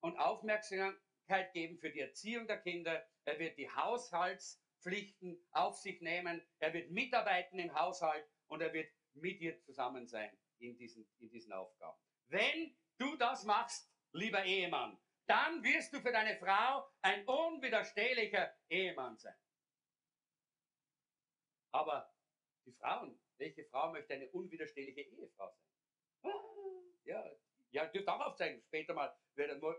und Aufmerksamkeit geben für die Erziehung der Kinder. Er wird die Haushaltspflichten auf sich nehmen. Er wird mitarbeiten im Haushalt und er wird mit ihr zusammen sein in diesen, in diesen Aufgaben. Wenn du das machst, lieber Ehemann, dann wirst du für deine Frau ein unwiderstehlicher Ehemann sein. Aber die Frauen, welche Frau möchte eine unwiderstehliche Ehefrau sein? Ja, ja, dürft auch aufzeigen. Später mal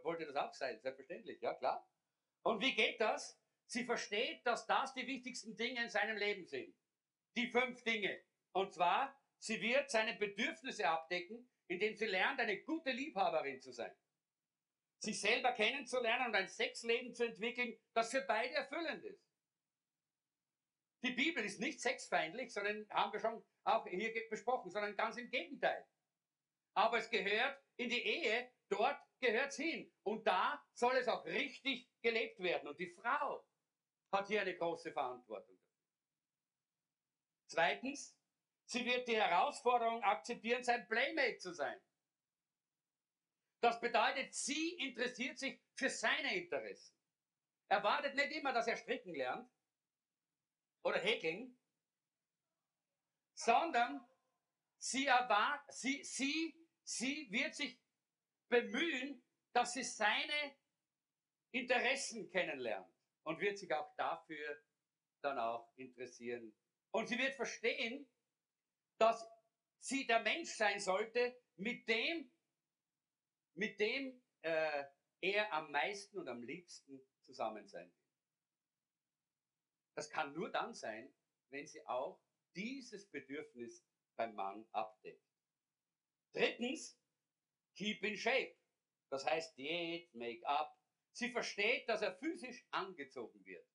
wollte das auch sein, selbstverständlich, ja klar. Und wie geht das? Sie versteht, dass das die wichtigsten Dinge in seinem Leben sind. Die fünf Dinge. Und zwar, sie wird seine Bedürfnisse abdecken, indem sie lernt, eine gute Liebhaberin zu sein. Sich selber kennenzulernen und ein Sexleben zu entwickeln, das für beide erfüllend ist. Die Bibel ist nicht sexfeindlich, sondern haben wir schon auch hier besprochen, sondern ganz im Gegenteil. Aber es gehört in die Ehe, dort gehört es hin. Und da soll es auch richtig gelebt werden. Und die Frau hat hier eine große Verantwortung. Zweitens, Sie wird die Herausforderung akzeptieren, sein Playmate zu sein. Das bedeutet, sie interessiert sich für seine Interessen. Er wartet nicht immer, dass er stricken lernt oder häkeln, sondern sie, erwart, sie, sie, sie wird sich bemühen, dass sie seine Interessen kennenlernt und wird sich auch dafür dann auch interessieren. Und sie wird verstehen, dass sie der Mensch sein sollte, mit dem, mit dem äh, er am meisten und am liebsten zusammen sein will. Das kann nur dann sein, wenn sie auch dieses Bedürfnis beim Mann abdeckt. Drittens, keep in shape. Das heißt Diät, Make-up. Sie versteht, dass er physisch angezogen wird.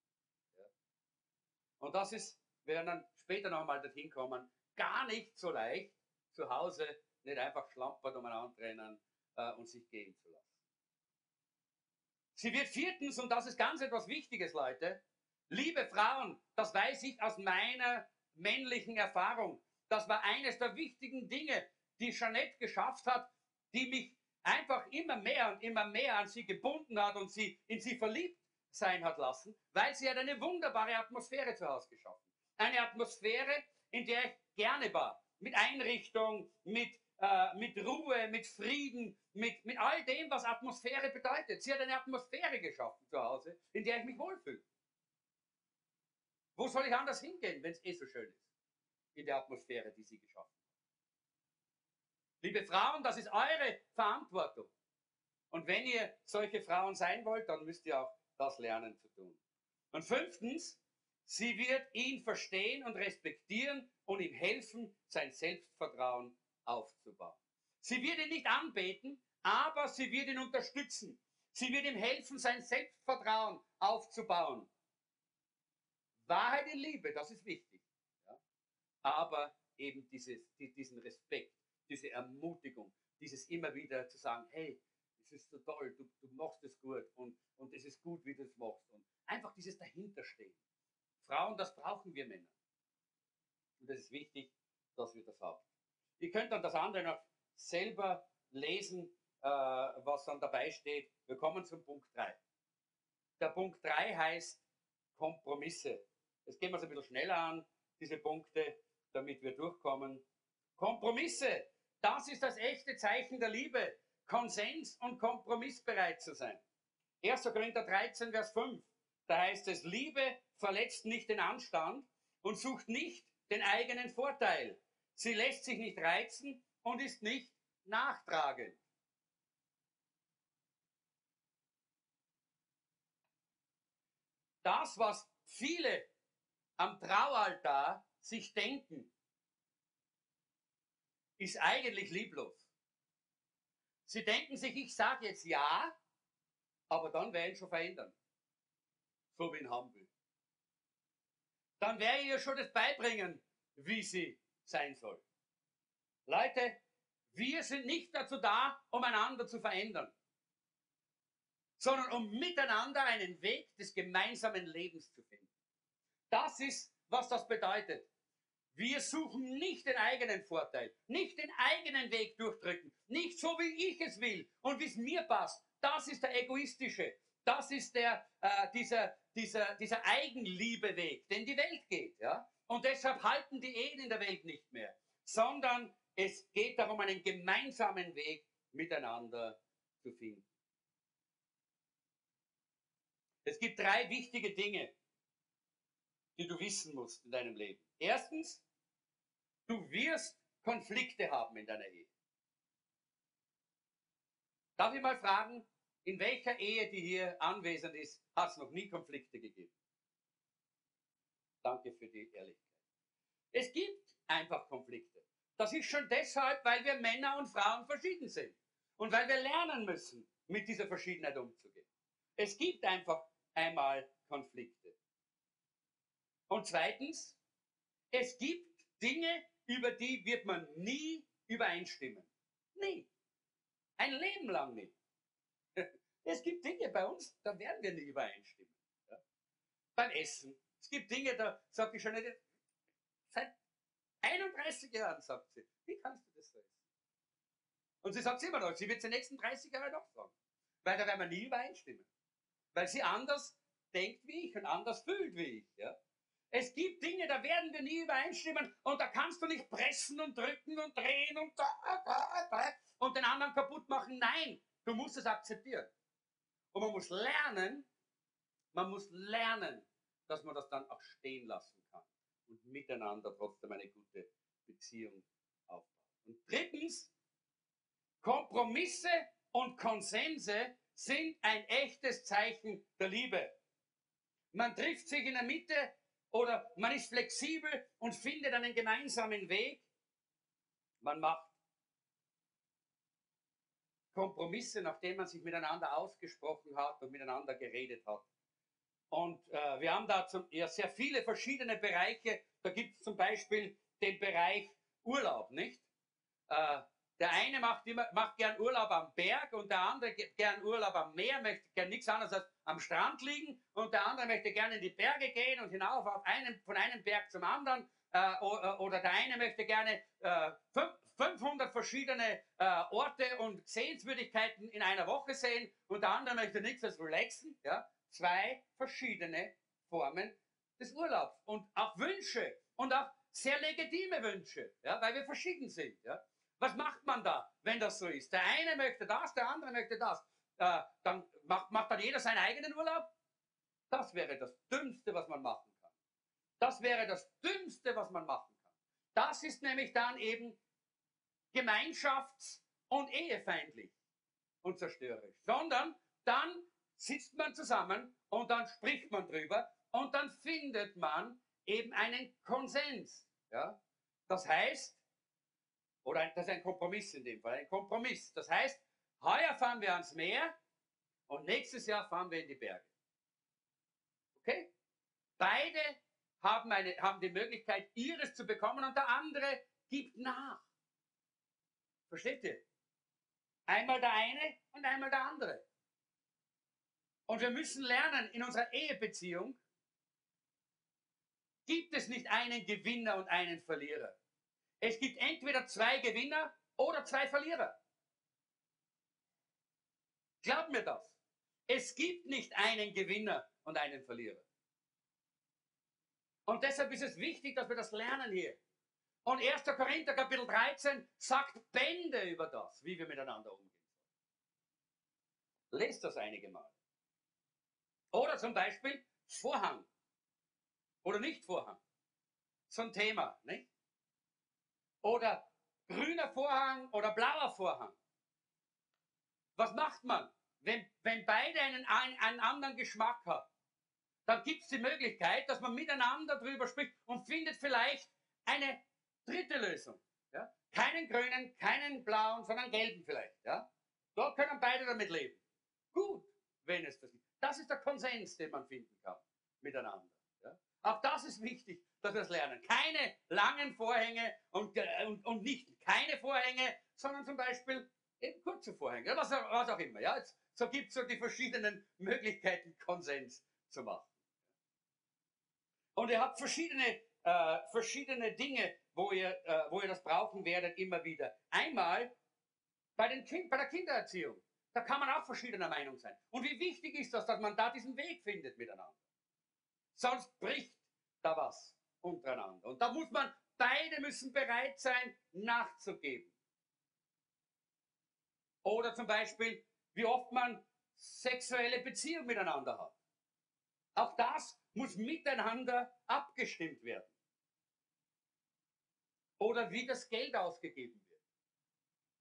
Und das ist, wir werden dann später nochmal dorthin kommen, gar nicht so leicht, zu Hause nicht einfach schlampert umeinander rennen äh, und sich gehen zu lassen. Sie wird viertens, und das ist ganz etwas Wichtiges, Leute, liebe Frauen, das weiß ich aus meiner männlichen Erfahrung, das war eines der wichtigen Dinge, die Jeanette geschafft hat, die mich einfach immer mehr und immer mehr an sie gebunden hat und sie in sie verliebt sein hat lassen, weil sie hat eine wunderbare Atmosphäre zu Hause geschaffen. Eine Atmosphäre, in der ich gerne war. Mit Einrichtung, mit, äh, mit Ruhe, mit Frieden, mit, mit all dem, was Atmosphäre bedeutet. Sie hat eine Atmosphäre geschaffen zu Hause, in der ich mich wohlfühle. Wo soll ich anders hingehen, wenn es eh so schön ist? In der Atmosphäre, die sie geschaffen hat. Liebe Frauen, das ist eure Verantwortung. Und wenn ihr solche Frauen sein wollt, dann müsst ihr auch das lernen zu tun. Und fünftens, sie wird ihn verstehen und respektieren und ihm helfen, sein Selbstvertrauen aufzubauen. Sie wird ihn nicht anbeten, aber sie wird ihn unterstützen. Sie wird ihm helfen, sein Selbstvertrauen aufzubauen. Wahrheit in Liebe, das ist wichtig. Ja? Aber eben dieses, diesen Respekt diese Ermutigung, dieses immer wieder zu sagen, hey, es ist so toll, du, du machst es gut und, und es ist gut, wie du es machst. Und einfach dieses Dahinterstehen. Frauen, das brauchen wir Männer. Und es ist wichtig, dass wir das haben. Ihr könnt dann das andere noch selber lesen, äh, was dann dabei steht. Wir kommen zum Punkt 3. Der Punkt 3 heißt Kompromisse. Jetzt gehen wir es ein bisschen schneller an, diese Punkte, damit wir durchkommen. Kompromisse. Das ist das echte Zeichen der Liebe. Konsens und kompromissbereit zu sein. 1. Korinther 13, Vers 5. Da heißt es, Liebe verletzt nicht den Anstand und sucht nicht den eigenen Vorteil. Sie lässt sich nicht reizen und ist nicht nachtragend. Das, was viele am Traualtar sich denken, ist eigentlich lieblos. Sie denken sich, ich sage jetzt ja, aber dann werde ich schon verändern. So wie in Hamburg. Dann werde ich ihr schon das beibringen, wie sie sein soll. Leute, wir sind nicht dazu da, um einander zu verändern, sondern um miteinander einen Weg des gemeinsamen Lebens zu finden. Das ist, was das bedeutet. Wir suchen nicht den eigenen Vorteil, nicht den eigenen Weg durchdrücken, nicht so wie ich es will und wie es mir passt. Das ist der egoistische, das ist der, äh, dieser, dieser, dieser Eigenliebe-Weg, den die Welt geht. Ja? Und deshalb halten die Ehen in der Welt nicht mehr, sondern es geht darum, einen gemeinsamen Weg miteinander zu finden. Es gibt drei wichtige Dinge, die du wissen musst in deinem Leben. Erstens, du wirst Konflikte haben in deiner Ehe. Darf ich mal fragen, in welcher Ehe, die hier anwesend ist, hat es noch nie Konflikte gegeben? Danke für die Ehrlichkeit. Es gibt einfach Konflikte. Das ist schon deshalb, weil wir Männer und Frauen verschieden sind. Und weil wir lernen müssen, mit dieser Verschiedenheit umzugehen. Es gibt einfach einmal Konflikte. Und zweitens, es gibt Dinge, über die wird man nie übereinstimmen. Nie. Ein Leben lang nicht. Es gibt Dinge bei uns, da werden wir nie übereinstimmen. Ja? Beim Essen. Es gibt Dinge, da sagt die schon nicht, seit 31 Jahren sagt sie, wie kannst du das so essen? Und sie sagt es immer noch, sie wird es die nächsten 30 Jahre noch sagen. Weil da werden wir nie übereinstimmen. Weil sie anders denkt wie ich und anders fühlt wie ich. Ja? Es gibt Dinge, da werden wir nie übereinstimmen und da kannst du nicht pressen und drücken und drehen und, und den anderen kaputt machen. Nein, du musst es akzeptieren. Und man muss lernen, man muss lernen, dass man das dann auch stehen lassen kann und miteinander trotzdem eine gute Beziehung aufbaut. Und drittens, Kompromisse und Konsense sind ein echtes Zeichen der Liebe. Man trifft sich in der Mitte oder man ist flexibel und findet einen gemeinsamen Weg. Man macht Kompromisse, nachdem man sich miteinander ausgesprochen hat und miteinander geredet hat. Und äh, wir haben da zum, ja, sehr viele verschiedene Bereiche. Da gibt es zum Beispiel den Bereich Urlaub, nicht? Äh, der eine macht, immer, macht gern Urlaub am Berg und der andere gern Urlaub am Meer, möchte gern nichts anderes als am Strand liegen und der andere möchte gerne in die Berge gehen und hinauf auf einem, von einem Berg zum anderen. Äh, oder der eine möchte gerne äh, 500 verschiedene äh, Orte und Sehenswürdigkeiten in einer Woche sehen und der andere möchte nichts als relaxen. Ja? Zwei verschiedene Formen des Urlaubs und auch Wünsche und auch sehr legitime Wünsche, ja? weil wir verschieden sind. Ja? Was macht man da, wenn das so ist? Der eine möchte das, der andere möchte das. Äh, dann macht, macht dann jeder seinen eigenen Urlaub? Das wäre das Dümmste, was man machen kann. Das wäre das Dümmste, was man machen kann. Das ist nämlich dann eben gemeinschafts- und ehefeindlich und zerstörerisch. Sondern dann sitzt man zusammen und dann spricht man drüber und dann findet man eben einen Konsens. Ja? Das heißt, oder das ist ein Kompromiss in dem Fall, ein Kompromiss. Das heißt, heuer fahren wir ans Meer und nächstes Jahr fahren wir in die Berge. Okay? Beide haben, eine, haben die Möglichkeit, ihres zu bekommen und der andere gibt nach. Versteht ihr? Einmal der eine und einmal der andere. Und wir müssen lernen, in unserer Ehebeziehung gibt es nicht einen Gewinner und einen Verlierer. Es gibt entweder zwei Gewinner oder zwei Verlierer. Glaub mir das. Es gibt nicht einen Gewinner und einen Verlierer. Und deshalb ist es wichtig, dass wir das lernen hier. Und 1. Korinther Kapitel 13 sagt Bände über das, wie wir miteinander umgehen. Lest das einige Mal. Oder zum Beispiel Vorhang. Oder nicht Vorhang. So ein Thema, nicht? Oder grüner Vorhang oder blauer Vorhang. Was macht man, wenn, wenn beide einen, einen, anderen Geschmack haben? Dann gibt es die Möglichkeit, dass man miteinander drüber spricht und findet vielleicht eine dritte Lösung. Ja? Keinen grünen, keinen blauen, sondern gelben vielleicht. Ja? Da können beide damit leben. Gut, wenn es das gibt. Das ist der Konsens, den man finden kann miteinander. Auch das ist wichtig dass wir es lernen. Keine langen Vorhänge und, äh, und, und nicht keine Vorhänge, sondern zum Beispiel eben kurze Vorhänge, was, was auch immer. Ja? Jetzt, so gibt es so die verschiedenen Möglichkeiten, Konsens zu machen. Und ihr habt verschiedene, äh, verschiedene Dinge, wo ihr, äh, wo ihr das brauchen werdet, immer wieder. Einmal bei, den kind, bei der Kindererziehung. Da kann man auch verschiedener Meinung sein. Und wie wichtig ist das, dass man da diesen Weg findet miteinander. Sonst bricht da was untereinander. Und da muss man, beide müssen bereit sein, nachzugeben. Oder zum Beispiel, wie oft man sexuelle Beziehung miteinander hat. Auch das muss miteinander abgestimmt werden. Oder wie das Geld ausgegeben wird.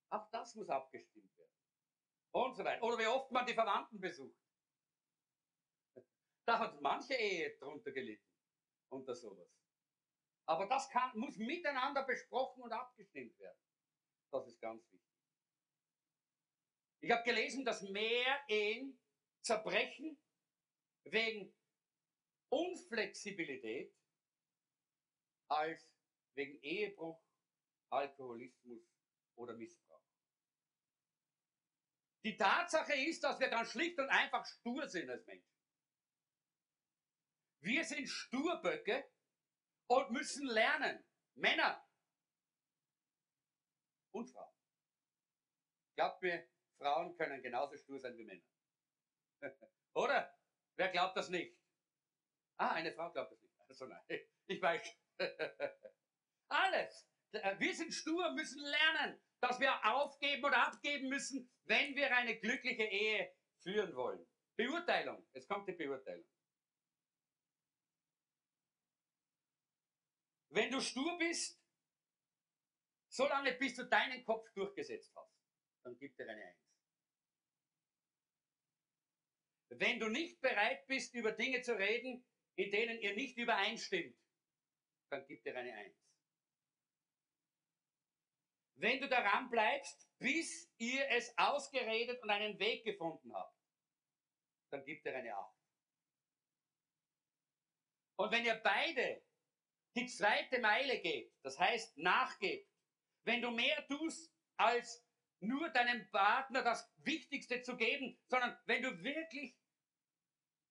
Auch das muss abgestimmt werden. Und so weiter. Oder wie oft man die Verwandten besucht. Da hat manche Ehe drunter gelitten. Unter sowas. Aber das kann, muss miteinander besprochen und abgestimmt werden. Das ist ganz wichtig. Ich habe gelesen, dass mehr Ehen zerbrechen wegen Unflexibilität als wegen Ehebruch, Alkoholismus oder Missbrauch. Die Tatsache ist, dass wir ganz schlicht und einfach stur sind als Menschen. Wir sind Sturböcke, und müssen lernen. Männer und Frauen. Glaubt mir, Frauen können genauso stur sein wie Männer. Oder? Wer glaubt das nicht? Ah, eine Frau glaubt das nicht. Also nein, ich weiß. Alles. Wir sind stur, müssen lernen, dass wir aufgeben oder abgeben müssen, wenn wir eine glückliche Ehe führen wollen. Beurteilung. Jetzt kommt die Beurteilung. Wenn du stur bist, solange bis du deinen Kopf durchgesetzt hast, dann gibt er eine Eins. Wenn du nicht bereit bist, über Dinge zu reden, in denen ihr nicht übereinstimmt, dann gibt er eine Eins. Wenn du daran bleibst, bis ihr es ausgeredet und einen Weg gefunden habt, dann gibt er eine Acht. Und wenn ihr beide die zweite Meile geht, das heißt nachgebt, wenn du mehr tust, als nur deinem Partner das Wichtigste zu geben, sondern wenn du wirklich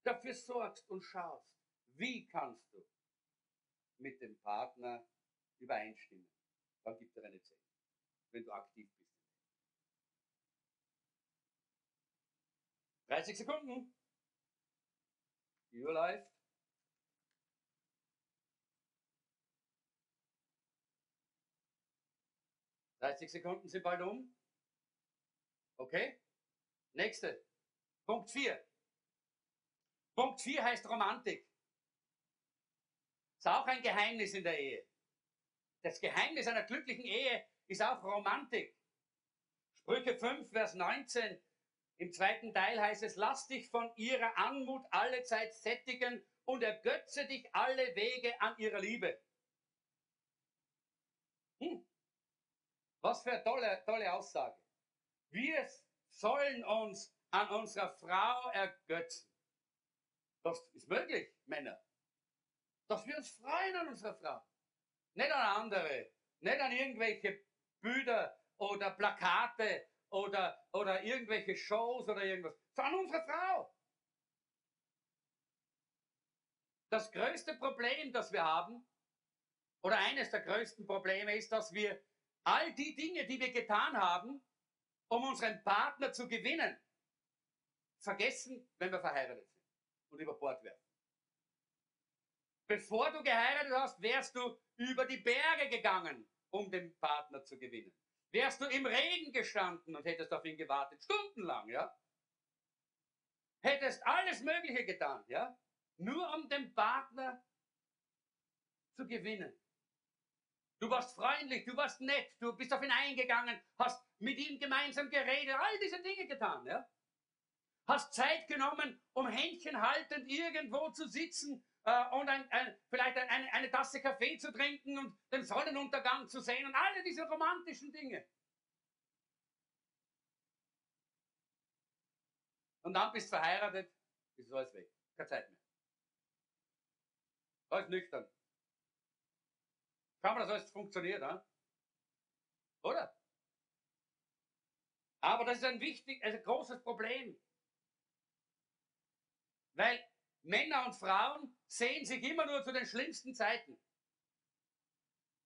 dafür sorgst und schaust, wie kannst du mit dem Partner übereinstimmen, dann gibt er eine 10, wenn du aktiv bist. 30 Sekunden. Die Uhr läuft. 30 Sekunden sind bald um. Okay? Nächste. Punkt 4. Punkt 4 heißt Romantik. Ist auch ein Geheimnis in der Ehe. Das Geheimnis einer glücklichen Ehe ist auch Romantik. Sprüche 5, Vers 19. Im zweiten Teil heißt es, lass dich von ihrer Anmut alle Zeit sättigen und ergötze dich alle Wege an ihrer Liebe. Hm. Was für eine tolle, tolle Aussage. Wir sollen uns an unserer Frau ergötzen. Das ist möglich, Männer. Dass wir uns freuen an unserer Frau. Nicht an andere. Nicht an irgendwelche Bilder oder Plakate oder, oder irgendwelche Shows oder irgendwas. Sondern an unsere Frau. Das größte Problem, das wir haben, oder eines der größten Probleme ist, dass wir all die Dinge, die wir getan haben, um unseren Partner zu gewinnen, vergessen, wenn wir verheiratet sind und über Bord werfen. Bevor du geheiratet hast, wärst du über die Berge gegangen, um den Partner zu gewinnen. Wärst du im Regen gestanden und hättest auf ihn gewartet, stundenlang, ja? Hättest alles Mögliche getan, ja? Nur um den Partner zu gewinnen. Du warst freundlich, du warst nett, du bist auf ihn eingegangen, hast mit ihm gemeinsam geredet, all diese Dinge getan, ja? Hast Zeit genommen, um Händchen haltend irgendwo zu sitzen äh, und ein, ein, vielleicht ein, eine, eine Tasse Kaffee zu trinken und den Sonnenuntergang zu sehen und alle diese romantischen Dinge. Und dann bist du verheiratet, ist alles weg. Keine Zeit mehr. Alles nüchtern. Schau mal, dass alles funktioniert, oder? Aber das ist ein wichtig, also ein großes Problem. Weil Männer und Frauen sehen sich immer nur zu den schlimmsten Zeiten.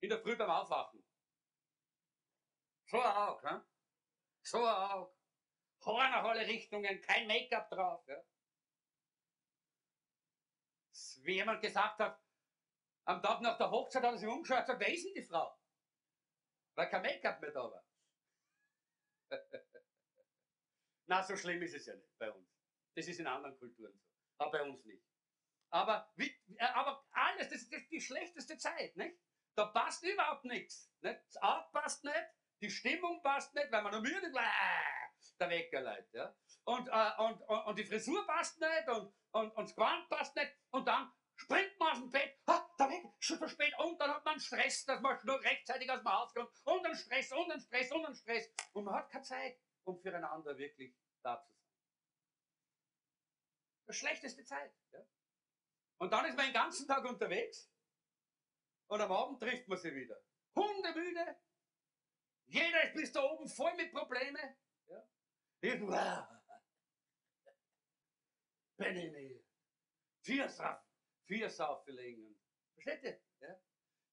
In der Früh beim Aufwachen. So auch, ne? So auch. Haar nach alle Richtungen, kein Make-up drauf. Ja? Wie jemand gesagt hat, am Tag nach der Hochzeit hat er sich umgeschaut und gesagt, wer ist denn die Frau? Weil kein Make-up mehr da war. Na, so schlimm ist es ja nicht bei uns. Das ist in anderen Kulturen so. Aber bei uns nicht. Aber, wie, äh, aber alles, das ist die schlechteste Zeit, nicht? Da passt überhaupt nichts. Nicht? Das Art passt nicht, die Stimmung passt nicht, weil man nur müde ist, der Wecker leid, ja? Und, äh, und, und, und, die Frisur passt nicht und, und, und das Gewand passt nicht und dann springt man aus dem Bett, ha, da weg, schon zu spät, und dann hat man Stress, dass man nur rechtzeitig aus dem Haus kommt, und dann Stress, und dann Stress, und dann Stress. Und man hat keine Zeit, um füreinander wirklich da zu sein. Das schlechteste Zeit. Ja? Und dann ist man den ganzen Tag unterwegs, und am Abend trifft man sie wieder. Hundemüde, jeder ist bis da oben voll mit Problemen. Ja? Ich, wow. Mir. Vier Sachen vier Saufelingen. Versteht ihr? Ja?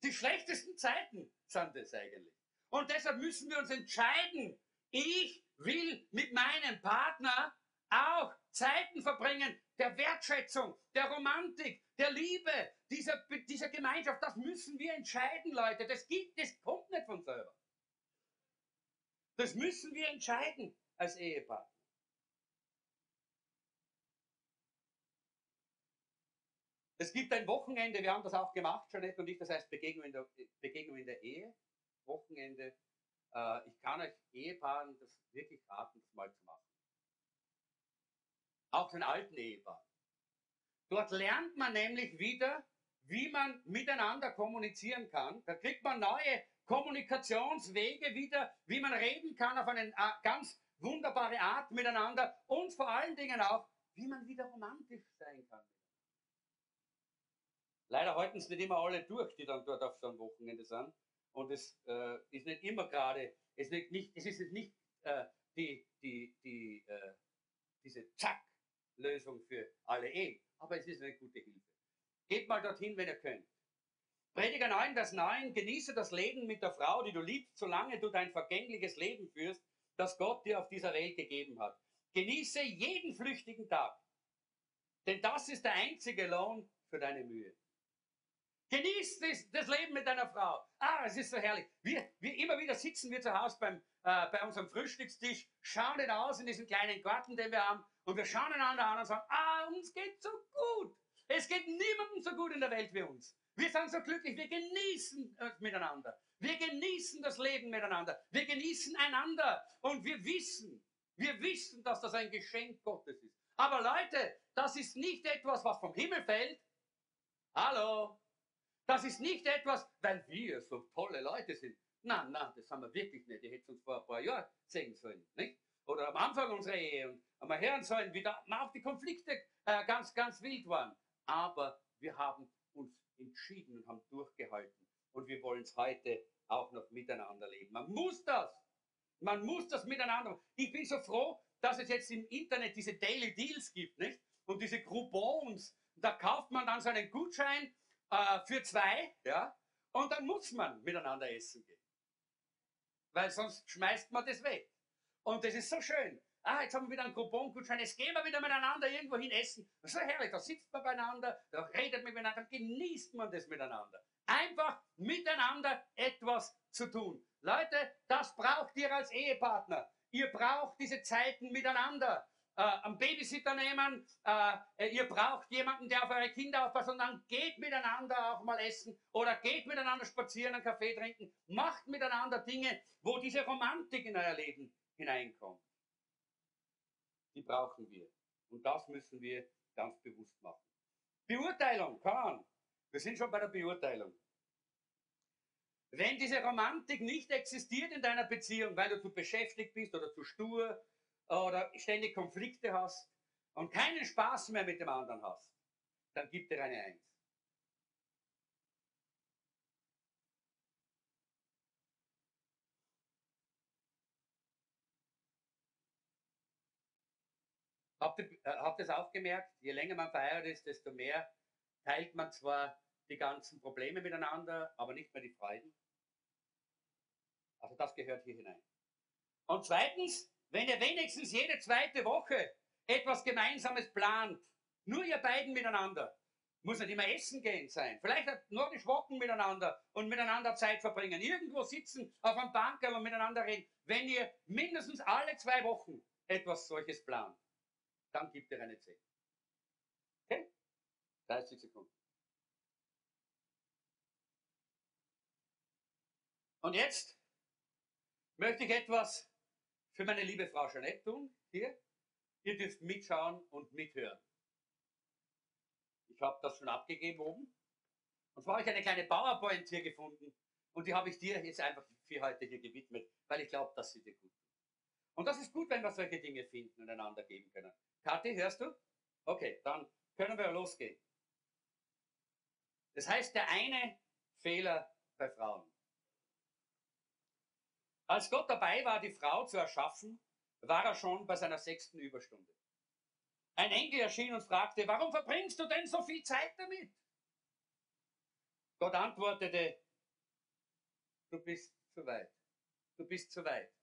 Die schlechtesten Zeiten sind das eigentlich. Und deshalb müssen wir uns entscheiden. Ich will mit meinem Partner auch Zeiten verbringen der Wertschätzung, der Romantik, der Liebe, dieser, dieser Gemeinschaft. Das müssen wir entscheiden, Leute. Das gibt, das kommt nicht von selber. Das müssen wir entscheiden als Ehepaar. Es gibt ein Wochenende, wir haben das auch gemacht, Jeanette und ich, das heißt Begegnung in der, Begegnung in der Ehe. Wochenende. Äh, ich kann euch Ehepaaren das wirklich raten, das mal zu machen. Auch den alten Ehepaaren. Dort lernt man nämlich wieder, wie man miteinander kommunizieren kann. Da kriegt man neue Kommunikationswege wieder, wie man reden kann auf eine äh, ganz wunderbare Art miteinander und vor allen Dingen auch, wie man wieder romantisch sein kann. Leider halten es nicht immer alle durch, die dann dort auf so einem Wochenende sind. Und es äh, ist nicht immer gerade, es, nicht, es ist nicht äh, die, die, die, äh, diese Zack-Lösung für alle Ehen, aber es ist eine gute Hilfe. Geht mal dorthin, wenn ihr könnt. Prediger 9, Vers 9, genieße das Leben mit der Frau, die du liebst, solange du dein vergängliches Leben führst, das Gott dir auf dieser Welt gegeben hat. Genieße jeden flüchtigen Tag, denn das ist der einzige Lohn für deine Mühe. Genieß das, das, Leben mit deiner Frau. Ah, es ist so herrlich. Wir, wir immer wieder sitzen wir zu Hause beim, äh, bei unserem Frühstückstisch, schauen den aus in diesem kleinen Garten, den wir haben, und wir schauen einander an und sagen, ah, uns geht so gut. Es geht niemandem so gut in der Welt wie uns. Wir sind so glücklich, wir genießen es miteinander. Wir genießen das Leben miteinander. Wir genießen einander. Und wir wissen, wir wissen, dass das ein Geschenk Gottes ist. Aber Leute, das ist nicht etwas, was vom Himmel fällt. Hallo, das ist nicht etwas, weil wir so tolle Leute sind. Nein, nein, das haben wir wirklich nicht. Ihr hättet uns vor ein paar Jahren sehen sollen, nicht? Oder am Anfang unserer Ehe und einmal hören sollen, wie da auch die Konflikte äh, ganz, ganz wild waren. Aber wir haben uns entschieden und haben durchgehalten. Und wir wollen es heute auch noch miteinander leben. Man muss das. Man muss das miteinander. Ich bin so froh, dass es jetzt im Internet diese Daily Deals gibt, nicht? Und diese Coupons. Da kauft man dann so einen Gutschein äh, für zwei, ja, und dann muss man miteinander essen gehen. Weil sonst schmeißt man das weg. Und das ist so schön. Ah, jetzt haben wir wieder einen Coupon-Gutschein, jetzt gehen wir wieder miteinander irgendwo hin essen. Das ist so herrlich, da sitzt man beieinander, da redet man miteinander, genießt man das miteinander. Einfach miteinander etwas zu tun. Leute, das braucht ihr als Ehepartner. Ihr braucht diese Zeiten miteinander äh, einen Babysitter nehmen, äh, ihr braucht jemanden, der auf eure Kinder aufpasst und dann geht miteinander auch mal essen oder geht miteinander spazieren, einen Kaffee trinken, macht miteinander Dinge, wo diese Romantik in euer Leben hineinkommt. Die brauchen wir. Und das müssen wir ganz bewusst machen. Beurteilung, kann. Wir sind schon bei der Beurteilung. Wenn diese Romantik nicht existiert in deiner Beziehung, weil du zu beschäftigt bist oder zu stur oder ständig Konflikte hast und keinen Spaß mehr mit dem anderen hast, dann gib dir eine Eins. Habt ihr, äh, habt ihr es auch gemerkt? Je länger man verheiratet ist, desto mehr teilt man zwar die ganzen Probleme miteinander, aber nicht mehr die Freuden. Also das gehört hier hinein. Und zweitens, wenn ihr wenigstens jede zweite Woche etwas Gemeinsames plant, nur ihr beiden miteinander, muss nicht immer essen gehen sein. Vielleicht nur geschwocken miteinander und miteinander Zeit verbringen. Irgendwo sitzen auf einem Bank und miteinander reden. Wenn ihr mindestens alle zwei Wochen etwas solches plant, dann gibt ihr eine 10. Okay? 30 Sekunden. Und jetzt möchte ich etwas für meine liebe Frau Jeanette tun, hier. Ihr dürft mitschauen und mithören. Ich habe das schon abgegeben oben. Und zwar habe ich eine kleine PowerPoint hier gefunden. Und die habe ich dir jetzt einfach für heute hier gewidmet, weil ich glaube, dass sie dir gut tut. Und das ist gut, wenn wir solche Dinge finden und einander geben können. Kathi, hörst du? Okay, dann können wir losgehen. Das heißt, der eine Fehler bei Frauen. Als Gott dabei war, die Frau zu erschaffen, war er schon bei seiner sechsten Überstunde. Ein Engel erschien und fragte, warum verbringst du denn so viel Zeit damit? Gott antwortete, du bist zu weit. Du bist zu weit.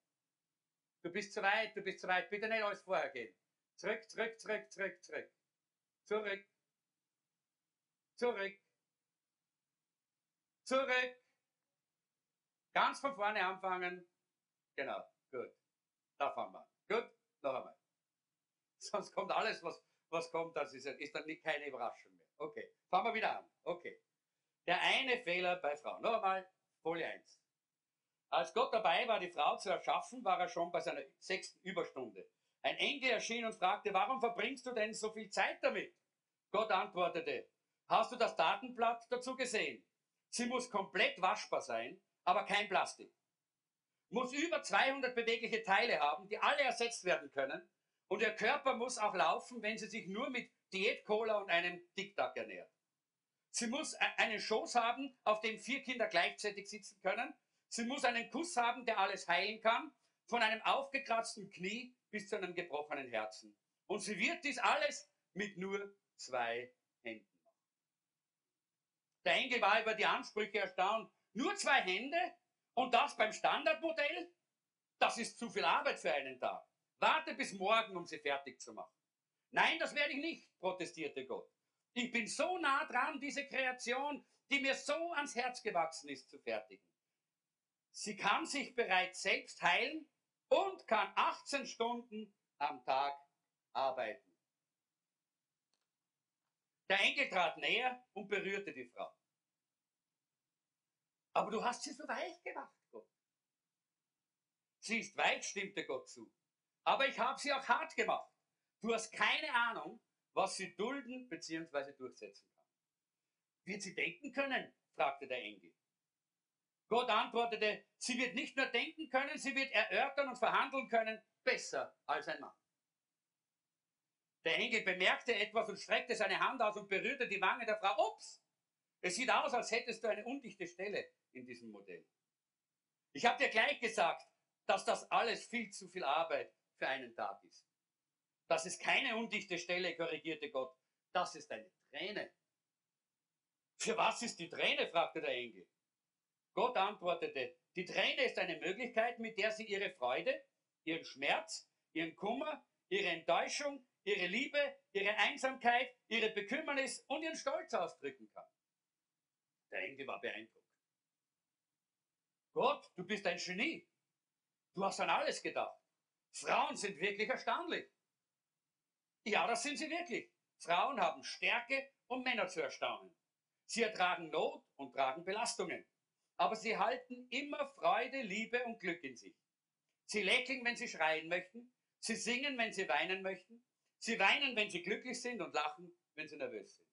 Du bist zu weit, du bist zu weit. Bitte nicht alles vorher gehen. Zurück, zurück, zurück, zurück, zurück. Zurück. Zurück. Zurück. Ganz von vorne anfangen. Genau, gut. Da fangen wir. Gut, noch einmal. Sonst kommt alles, was, was kommt, das ist, ist dann nicht keine Überraschung mehr. Okay, fangen wir wieder an. Okay. Der eine Fehler bei Frauen. Noch einmal, Folie 1. Als Gott dabei war, die Frau zu erschaffen, war er schon bei seiner sechsten Überstunde. Ein Engel erschien und fragte, warum verbringst du denn so viel Zeit damit? Gott antwortete, hast du das Datenblatt dazu gesehen? Sie muss komplett waschbar sein, aber kein Plastik. Muss über 200 bewegliche Teile haben, die alle ersetzt werden können. Und ihr Körper muss auch laufen, wenn sie sich nur mit Diät-Cola und einem Tic-Tac ernährt. Sie muss e-, einen Schoß haben, auf dem vier Kinder gleichzeitig sitzen können. Sie muss einen Kuss haben, der alles heilen kann, von einem aufgekratzten Knie bis zu einem gebrochenen Herzen. Und sie wird dies alles mit nur zwei Händen machen. Der Engel war über die Ansprüche erstaunt. Nur zwei Hände? Und das beim Standardmodell? Das ist zu viel Arbeit für einen Tag. Warte bis morgen, um sie fertig zu machen. Nein, das werde ich nicht, protestierte Gott. Ich bin so nah dran, diese Kreation, die mir so ans Herz gewachsen ist, zu fertigen. Sie kann sich bereits selbst heilen und kann 18 Stunden am Tag arbeiten. Der Engel trat näher und berührte die Frau. Aber du hast sie so weich gemacht, Gott. Sie ist weich, stimmte Gott zu. Aber ich habe sie auch hart gemacht. Du hast keine Ahnung, was sie dulden bzw. durchsetzen kann. Wird sie denken können? fragte der Engel. Gott antwortete, sie wird nicht nur denken können, sie wird erörtern und verhandeln können, besser als ein Mann. Der Engel bemerkte etwas und streckte seine Hand aus und berührte die Wange der Frau. Ups! Es sieht aus, als hättest du eine undichte Stelle in diesem Modell. Ich habe dir gleich gesagt, dass das alles viel zu viel Arbeit für einen Tag ist. Das ist keine undichte Stelle, korrigierte Gott. Das ist eine Träne. Für was ist die Träne? fragte der Engel. Gott antwortete, die Träne ist eine Möglichkeit, mit der sie ihre Freude, ihren Schmerz, ihren Kummer, ihre Enttäuschung, ihre Liebe, ihre Einsamkeit, ihre Bekümmernis und ihren Stolz ausdrücken kann. Der Engel war beeindruckt. Gott, du bist ein Genie. Du hast an alles gedacht. Frauen sind wirklich erstaunlich. Ja, das sind sie wirklich. Frauen haben Stärke, um Männer zu erstaunen. Sie ertragen Not und tragen Belastungen. Aber sie halten immer Freude, Liebe und Glück in sich. Sie lächeln, wenn sie schreien möchten. Sie singen, wenn sie weinen möchten. Sie weinen, wenn sie glücklich sind und lachen, wenn sie nervös sind.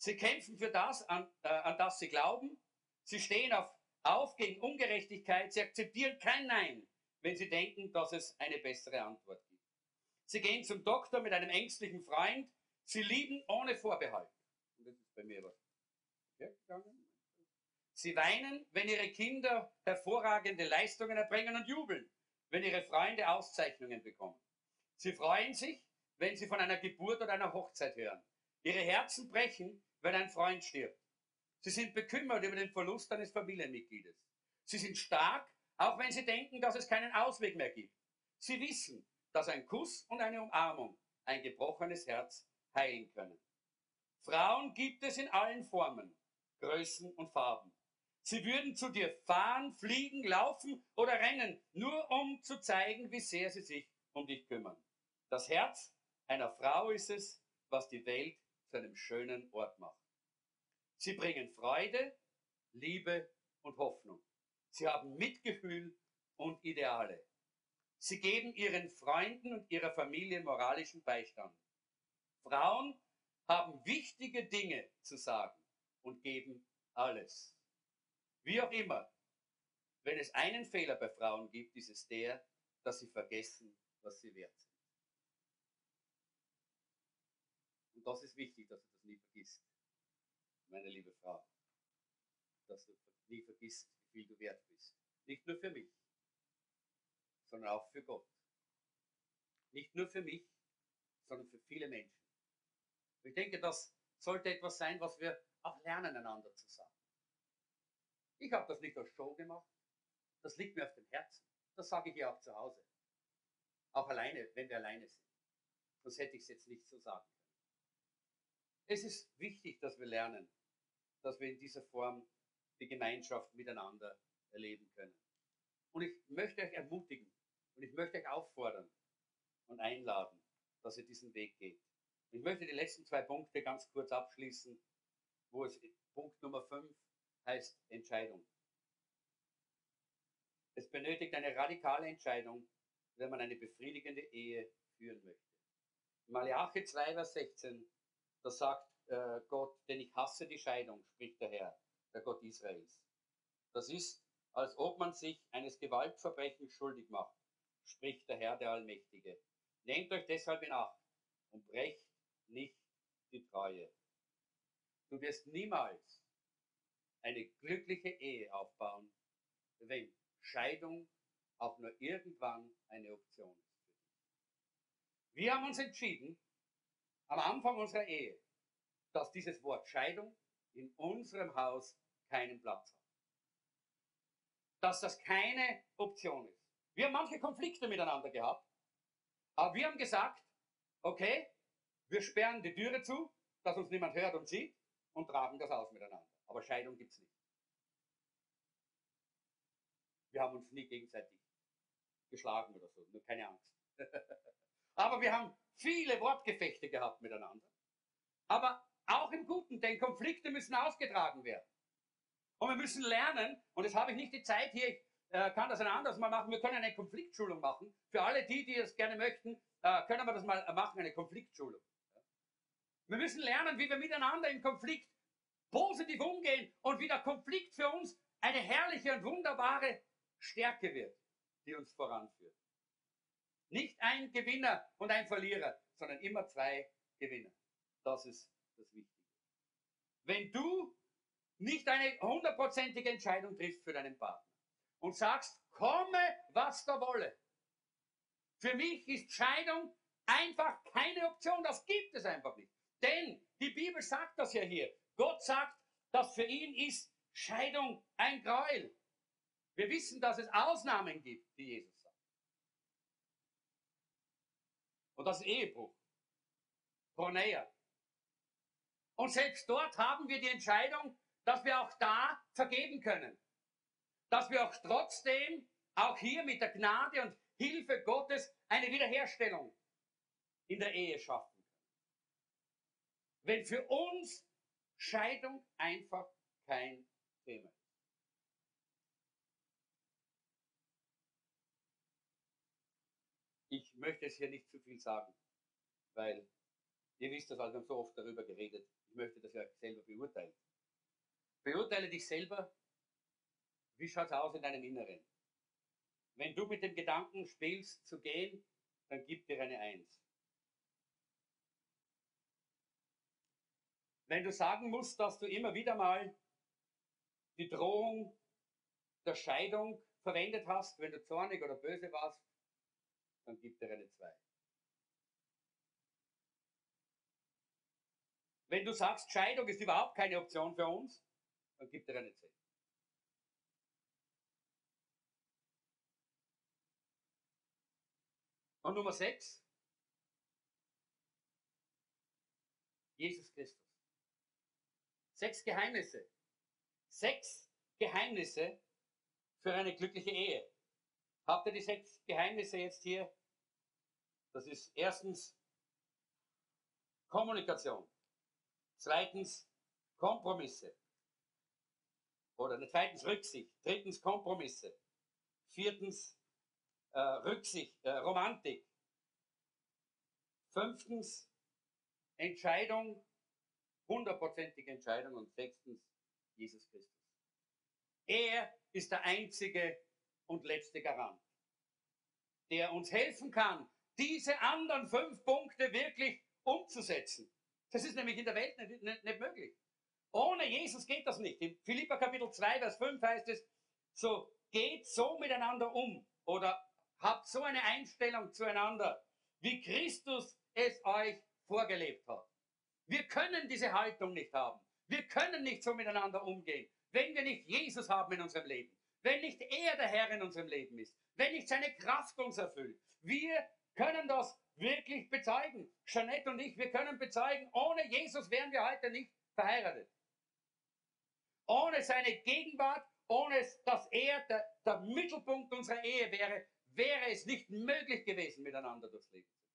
Sie kämpfen für das, an, äh, an das sie glauben. Sie stehen auf, auf gegen Ungerechtigkeit. Sie akzeptieren kein Nein, wenn sie denken, dass es eine bessere Antwort gibt. Sie gehen zum Doktor mit einem ängstlichen Freund. Sie lieben ohne Vorbehalt. Und das ist bei mir was. Sie weinen, wenn ihre Kinder hervorragende Leistungen erbringen und jubeln, wenn ihre Freunde Auszeichnungen bekommen. Sie freuen sich, wenn sie von einer Geburt oder einer Hochzeit hören. Ihre Herzen brechen, wenn ein Freund stirbt. Sie sind bekümmert über den Verlust eines Familienmitgliedes. Sie sind stark, auch wenn sie denken, dass es keinen Ausweg mehr gibt. Sie wissen, dass ein Kuss und eine Umarmung ein gebrochenes Herz heilen können. Frauen gibt es in allen Formen, Größen und Farben. Sie würden zu dir fahren, fliegen, laufen oder rennen, nur um zu zeigen, wie sehr sie sich um dich kümmern. Das Herz einer Frau ist es, was die Welt zu einem schönen Ort macht. Sie bringen Freude, Liebe und Hoffnung. Sie haben Mitgefühl und Ideale. Sie geben ihren Freunden und ihrer Familie moralischen Beistand. Frauen haben wichtige Dinge zu sagen und geben alles. Wie auch immer, wenn es einen Fehler bei Frauen gibt, ist es der, dass sie vergessen, was sie wert sind. Und das ist wichtig, dass du das nie vergisst, meine liebe Frau. Dass du nie vergisst, wie viel du wert bist. Nicht nur für mich, sondern auch für Gott. Nicht nur für mich, sondern für viele Menschen. Ich denke, das sollte etwas sein, was wir auch lernen, einander zu sagen. Ich habe das nicht als Show gemacht. Das liegt mir auf dem Herzen. Das sage ich ihr auch zu Hause. Auch alleine, wenn wir alleine sind. Sonst hätte ich es jetzt nicht so sagen. Es ist wichtig, dass wir lernen, dass wir in dieser Form die Gemeinschaft miteinander erleben können. Und ich möchte euch ermutigen und ich möchte euch auffordern und einladen, dass ihr diesen Weg geht. Ich möchte die letzten zwei Punkte ganz kurz abschließen, wo es Punkt Nummer 5 heißt Entscheidung. Es benötigt eine radikale Entscheidung, wenn man eine befriedigende Ehe führen möchte. Malachi 2, Vers 16, da sagt äh, Gott, denn ich hasse die Scheidung, spricht der Herr, der Gott Israels. Das ist, als ob man sich eines Gewaltverbrechens schuldig macht, spricht der Herr, der Allmächtige. Nehmt euch deshalb in Acht und brecht nicht die Treue. Du wirst niemals eine glückliche Ehe aufbauen, wenn Scheidung auch nur irgendwann eine Option ist. Wir haben uns entschieden, am Anfang unserer Ehe, dass dieses Wort Scheidung in unserem Haus keinen Platz hat. Dass das keine Option ist. Wir haben manche Konflikte miteinander gehabt, aber wir haben gesagt, okay, wir sperren die Türe zu, dass uns niemand hört und sieht und tragen das aus miteinander. Aber Scheidung gibt es nicht. Wir haben uns nie gegenseitig geschlagen oder so, nur keine Angst. Aber wir haben viele Wortgefechte gehabt miteinander. Aber auch im Guten, denn Konflikte müssen ausgetragen werden. Und wir müssen lernen, und jetzt habe ich nicht die Zeit hier, ich äh, kann das ein anderes Mal machen, wir können eine Konfliktschulung machen. Für alle die, die das gerne möchten, äh, können wir das mal machen, eine Konfliktschulung. Wir müssen lernen, wie wir miteinander im Konflikt positiv umgehen und wie der Konflikt für uns eine herrliche und wunderbare Stärke wird, die uns voranführt. Nicht ein Gewinner und ein Verlierer, sondern immer zwei Gewinner. Das ist das Wichtige. Wenn du nicht eine hundertprozentige Entscheidung triffst für deinen Partner und sagst, komme, was da wolle. Für mich ist Scheidung einfach keine Option. Das gibt es einfach nicht. Denn die Bibel sagt das ja hier. Gott sagt, dass für ihn ist Scheidung ein Gräuel. Wir wissen, dass es Ausnahmen gibt, wie Jesus sagt. Und das Ehebruch. Porneia. Und selbst dort haben wir die Entscheidung, dass wir auch da vergeben können. Dass wir auch trotzdem, auch hier mit der Gnade und Hilfe Gottes, eine Wiederherstellung in der Ehe schaffen können. Wenn für uns Scheidung einfach kein Thema ist. Ich möchte es hier nicht zu viel sagen, weil ihr wisst das, also wir so oft darüber geredet. Ich möchte das ja selber beurteilen. Beurteile dich selber, wie schaut es aus in deinem Inneren. Wenn du mit dem Gedanken spielst zu gehen, dann gib dir eine Eins. Wenn du sagen musst, dass du immer wieder mal die Drohung der Scheidung verwendet hast, wenn du zornig oder böse warst, dann gib dir eine 2. Wenn du sagst, Scheidung ist überhaupt keine Option für uns, dann gib dir eine 10. Und Nummer 6, Jesus Christus. Sechs Geheimnisse. Sechs Geheimnisse für eine glückliche Ehe. Habt ihr die sechs Geheimnisse jetzt hier? Das ist erstens Kommunikation. Zweitens Kompromisse. Oder zweitens Rücksicht. Drittens Kompromisse. Viertens äh, Rücksicht, äh, Romantik. Fünftens Entscheidung, hundertprozentige Entscheidung. Und sechstens Jesus Christus. Er ist der einzige und letzte Garant, der uns helfen kann, diese anderen fünf Punkte wirklich umzusetzen. Das ist nämlich in der Welt nicht, nicht, nicht möglich. Ohne Jesus geht das nicht. In Philippa Kapitel 2, Vers 5 heißt es, so geht so miteinander um oder habt so eine Einstellung zueinander, wie Christus es euch vorgelebt hat. Wir können diese Haltung nicht haben. Wir können nicht so miteinander umgehen, wenn wir nicht Jesus haben in unserem Leben. Wenn nicht er der Herr in unserem Leben ist. Wenn nicht seine Kraft uns erfüllt. Wir können das wirklich bezeugen. Jeanette und ich, wir können bezeugen, ohne Jesus wären wir heute nicht verheiratet. Ohne seine Gegenwart, ohne dass er der, der Mittelpunkt unserer Ehe wäre, wäre es nicht möglich gewesen, miteinander durchs Leben zu gehen.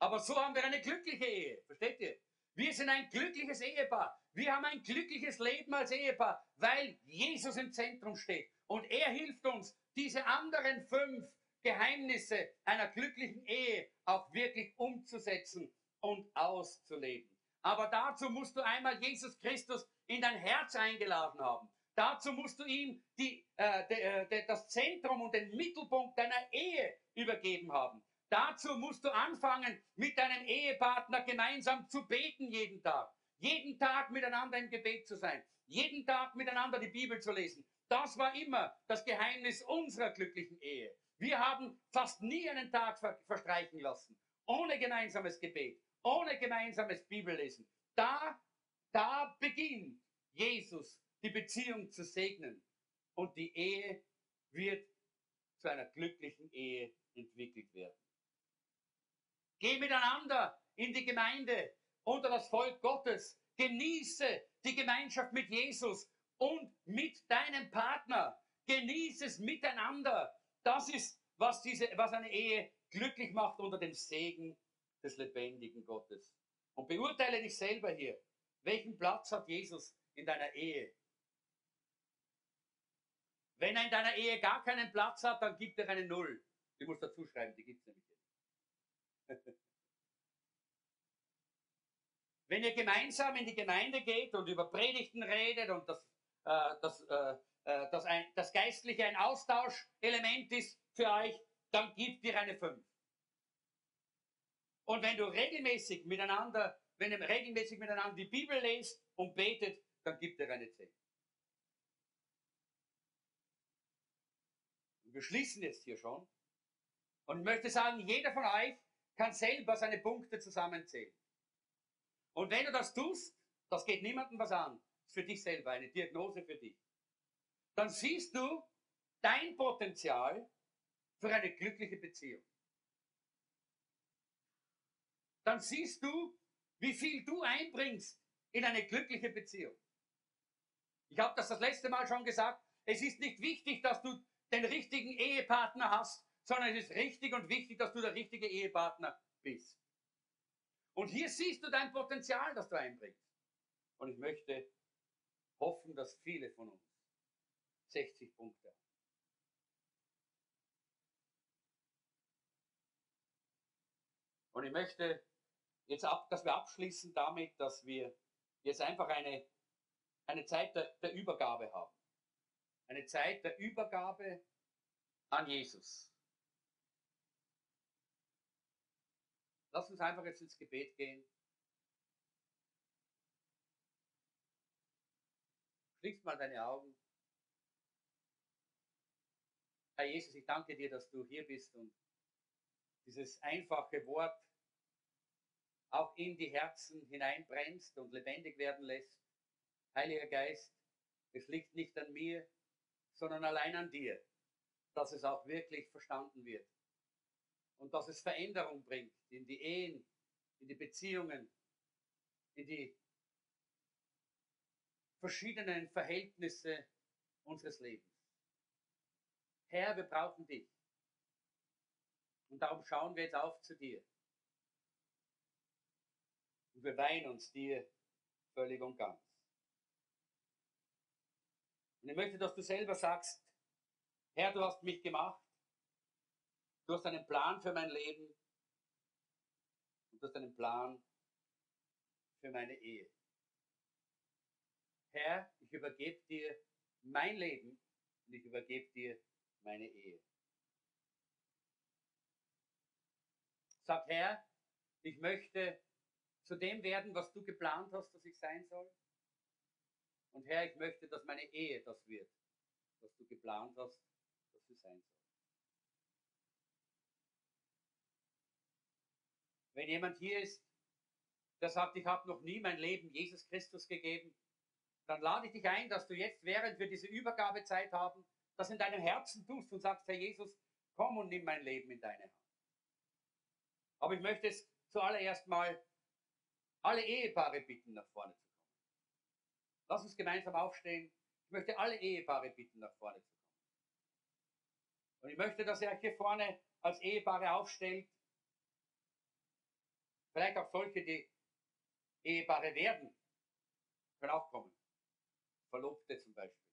Aber so haben wir eine glückliche Ehe. Versteht ihr? Wir sind ein glückliches Ehepaar. Wir haben ein glückliches Leben als Ehepaar, weil Jesus im Zentrum steht. Und er hilft uns, diese anderen fünf Geheimnisse einer glücklichen Ehe auch wirklich umzusetzen und auszuleben. Aber dazu musst du einmal Jesus Christus in dein Herz eingeladen haben. Dazu musst du ihm die, äh, de, äh, de, das Zentrum und den Mittelpunkt deiner Ehe übergeben haben. Dazu musst du anfangen, mit deinem Ehepartner gemeinsam zu beten jeden Tag. Jeden Tag miteinander im Gebet zu sein. Jeden Tag miteinander die Bibel zu lesen. Das war immer das Geheimnis unserer glücklichen Ehe. Wir haben fast nie einen Tag verstreichen lassen, ohne gemeinsames Gebet, ohne gemeinsames Bibellesen. Da, da beginnt Jesus die Beziehung zu segnen und die Ehe wird zu einer glücklichen Ehe entwickelt werden. Geh miteinander in die Gemeinde unter das Volk Gottes. Genieße die Gemeinschaft mit Jesus und mit deinem Partner. Genieße es miteinander. Das ist, was, diese, was eine Ehe glücklich macht unter dem Segen des lebendigen Gottes. Und beurteile dich selber hier. Welchen Platz hat Jesus in deiner Ehe? Wenn er in deiner Ehe gar keinen Platz hat, dann gibt er eine Null. Die muss dazu schreiben, die gibt es nämlich. Wenn ihr gemeinsam in die Gemeinde geht und über Predigten redet und das, äh, das äh, äh, dass ein, das Geistliche ein Austauschelement ist für euch, dann gibt dir eine 5. Und wenn du regelmäßig miteinander, wenn ihr regelmäßig miteinander die Bibel lest und betet, dann gibt dir eine 10. wir schließen jetzt hier schon. Und ich möchte sagen, jeder von euch kann selber seine Punkte zusammenzählen. Und wenn du das tust, das geht niemandem was an. ist für dich selber eine Diagnose für dich dann siehst du dein Potenzial für eine glückliche Beziehung. Dann siehst du, wie viel du einbringst in eine glückliche Beziehung. Ich habe das das letzte Mal schon gesagt. Es ist nicht wichtig, dass du den richtigen Ehepartner hast, sondern es ist richtig und wichtig, dass du der richtige Ehepartner bist. Und hier siehst du dein Potenzial, das du einbringst. Und ich möchte hoffen, dass viele von uns 60 Punkte. Und ich möchte jetzt ab, dass wir abschließen damit, dass wir jetzt einfach eine, eine Zeit der, der Übergabe haben. Eine Zeit der Übergabe an Jesus. Lass uns einfach jetzt ins Gebet gehen. Schließ mal deine Augen. Herr Jesus, ich danke dir, dass du hier bist und dieses einfache Wort auch in die Herzen hineinbrennst und lebendig werden lässt. Heiliger Geist, es liegt nicht an mir, sondern allein an dir, dass es auch wirklich verstanden wird und dass es Veränderung bringt in die Ehen, in die Beziehungen, in die verschiedenen Verhältnisse unseres Lebens. Herr, wir brauchen dich. Und darum schauen wir jetzt auf zu dir. Und wir weihen uns dir völlig und ganz. Und ich möchte, dass du selber sagst, Herr, du hast mich gemacht. Du hast einen Plan für mein Leben. Und du hast einen Plan für meine Ehe. Herr, ich übergebe dir mein Leben und ich übergebe dir meine Ehe. Sag Herr, ich möchte zu dem werden, was du geplant hast, dass ich sein soll. Und Herr, ich möchte, dass meine Ehe das wird, was du geplant hast, dass sie sein soll. Wenn jemand hier ist, der sagt, ich habe noch nie mein Leben Jesus Christus gegeben, dann lade ich dich ein, dass du jetzt, während wir diese Übergabezeit haben, das in deinem Herzen tust und sagst, Herr Jesus, komm und nimm mein Leben in deine Hand. Aber ich möchte es zuallererst mal alle Ehepaare bitten, nach vorne zu kommen. Lass uns gemeinsam aufstehen. Ich möchte alle Ehepaare bitten, nach vorne zu kommen. Und ich möchte, dass ihr euch hier vorne als Ehepaare aufstellt. Vielleicht auch solche, die Ehepaare werden, können auch kommen. Verlobte zum Beispiel.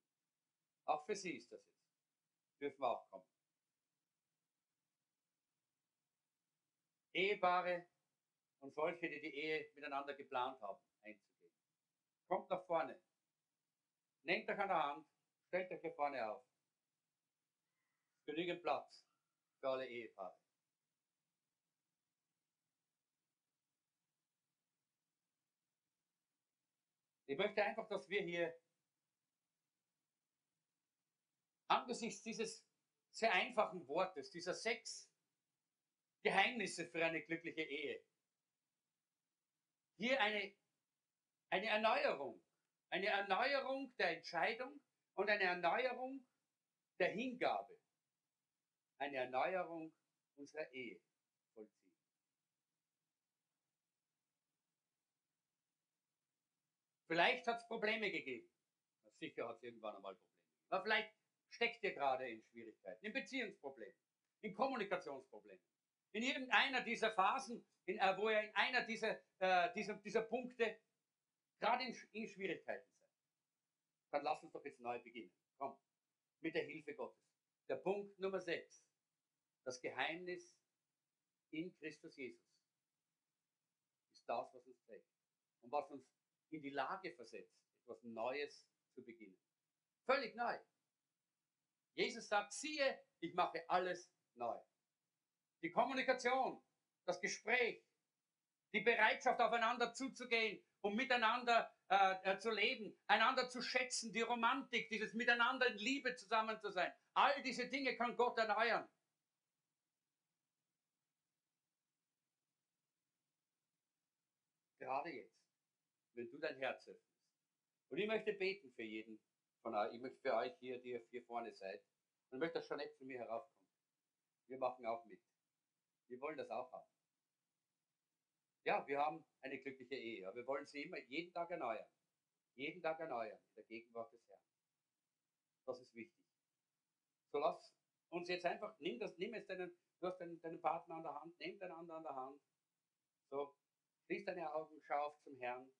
Auch für sie ist das jetzt. Dürfen auch kommen. Ehepaare und solche, die die Ehe miteinander geplant haben, einzugehen. Kommt nach vorne. Nehmt euch an der Hand, stellt euch hier vorne auf. Genügend Platz für alle Ehepaare. Ich möchte einfach, dass wir hier angesichts dieses sehr einfachen Wortes, dieser sechs Geheimnisse für eine glückliche Ehe, hier eine, eine Erneuerung, eine Erneuerung der Entscheidung und eine Erneuerung der Hingabe, eine Erneuerung unserer Ehe vollziehen. Vielleicht hat es Probleme gegeben. Sicher hat es irgendwann einmal Probleme. Aber vielleicht steckt ihr gerade in Schwierigkeiten, in Beziehungsproblemen, in Kommunikationsproblemen. In irgendeiner dieser Phasen, in, äh, wo ihr in einer dieser, äh, dieser, dieser Punkte gerade in, in Schwierigkeiten seid, dann lasst uns doch jetzt neu beginnen. Komm, mit der Hilfe Gottes. Der Punkt Nummer 6. Das Geheimnis in Christus Jesus ist das, was uns trägt und was uns in die Lage versetzt, etwas Neues zu beginnen. Völlig neu. Jesus sagt, siehe, ich mache alles neu. Die Kommunikation, das Gespräch, die Bereitschaft, aufeinander zuzugehen und miteinander äh, äh, zu leben, einander zu schätzen, die Romantik, dieses Miteinander in Liebe zusammen zu sein. All diese Dinge kann Gott erneuern. Gerade jetzt, wenn du dein Herz öffnest. Und ich möchte beten für jeden von euch. Ich möchte für euch hier, die ihr hier vorne seid. Und ich möchte, dass Jeanette zu mir heraufkommt. Wir machen auch mit. Wir wollen das auch haben. Ja, wir haben eine glückliche Ehe, aber wir wollen sie immer jeden Tag erneuern. Jeden Tag erneuern in der Gegenwart des Herrn. Das ist wichtig. So lass uns jetzt einfach, nimm das, nimm jetzt deinen, du hast deinen, deinen Partner an der Hand, nimm deinen anderen an der Hand. So, schließ deine Augen, schau auf zum Herrn.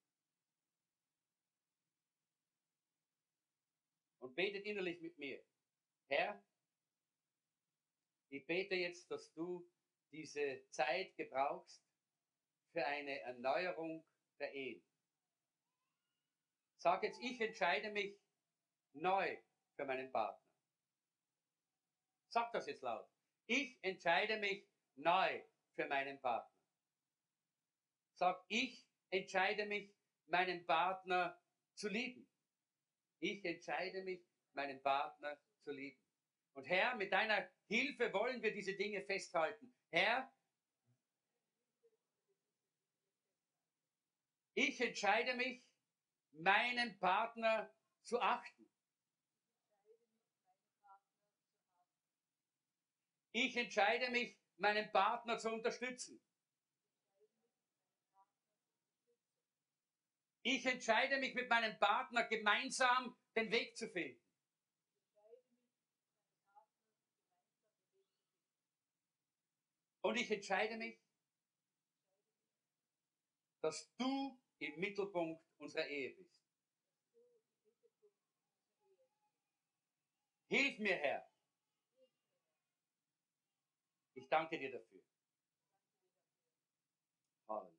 Und betet innerlich mit mir. Herr, ich bete jetzt, dass du diese Zeit gebrauchst für eine Erneuerung der Ehen. Sag jetzt, ich entscheide mich neu für meinen Partner. Sag das jetzt laut. Ich entscheide mich neu für meinen Partner. Sag, ich entscheide mich, meinen Partner zu lieben. Ich entscheide mich, meinen Partner zu lieben. Und Herr, mit deiner Hilfe wollen wir diese Dinge festhalten. Herr, ich entscheide mich, meinen Partner zu achten. Ich entscheide mich, meinen Partner zu unterstützen. Ich entscheide mich mit meinem Partner gemeinsam den Weg zu finden. Und ich entscheide mich, dass du im Mittelpunkt unserer Ehe bist. Hilf mir, Herr. Ich danke dir dafür. Halleluja.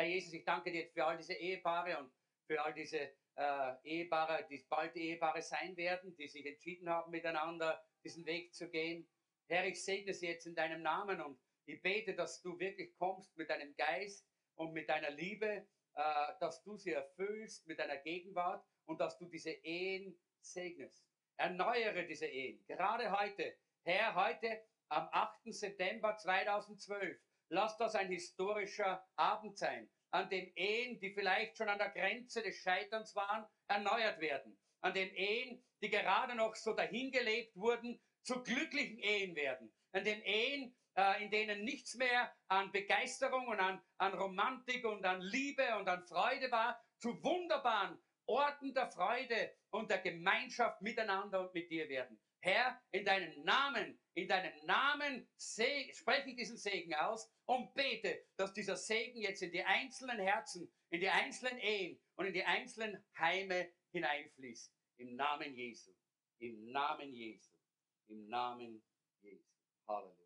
Herr Jesus, ich danke dir für all diese Ehepaare und für all diese äh, Ehepaare, die bald Ehepaare sein werden, die sich entschieden haben, miteinander diesen Weg zu gehen. Herr, ich segne sie jetzt in deinem Namen und ich bete, dass du wirklich kommst mit deinem Geist und mit deiner Liebe, äh, dass du sie erfüllst mit deiner Gegenwart und dass du diese Ehen segnest. Erneuere diese Ehen. Gerade heute, Herr, heute am 8. September 2012, lass das ein historischer Abend sein, an dem Ehen, die vielleicht schon an der Grenze des Scheiterns waren, erneuert werden. An den Ehen, die gerade noch so dahingelebt wurden, zu glücklichen Ehen werden, an den Ehen, äh, in denen nichts mehr an Begeisterung und an, an Romantik und an Liebe und an Freude war, zu wunderbaren Orten der Freude und der Gemeinschaft miteinander und mit dir werden. Herr, in deinem Namen, in deinem Namen spreche ich diesen Segen aus und bete, dass dieser Segen jetzt in die einzelnen Herzen, in die einzelnen Ehen und in die einzelnen Heime hineinfließt. Im Namen Jesu. Im Namen Jesu. Im Namen Jesu. Halleluja.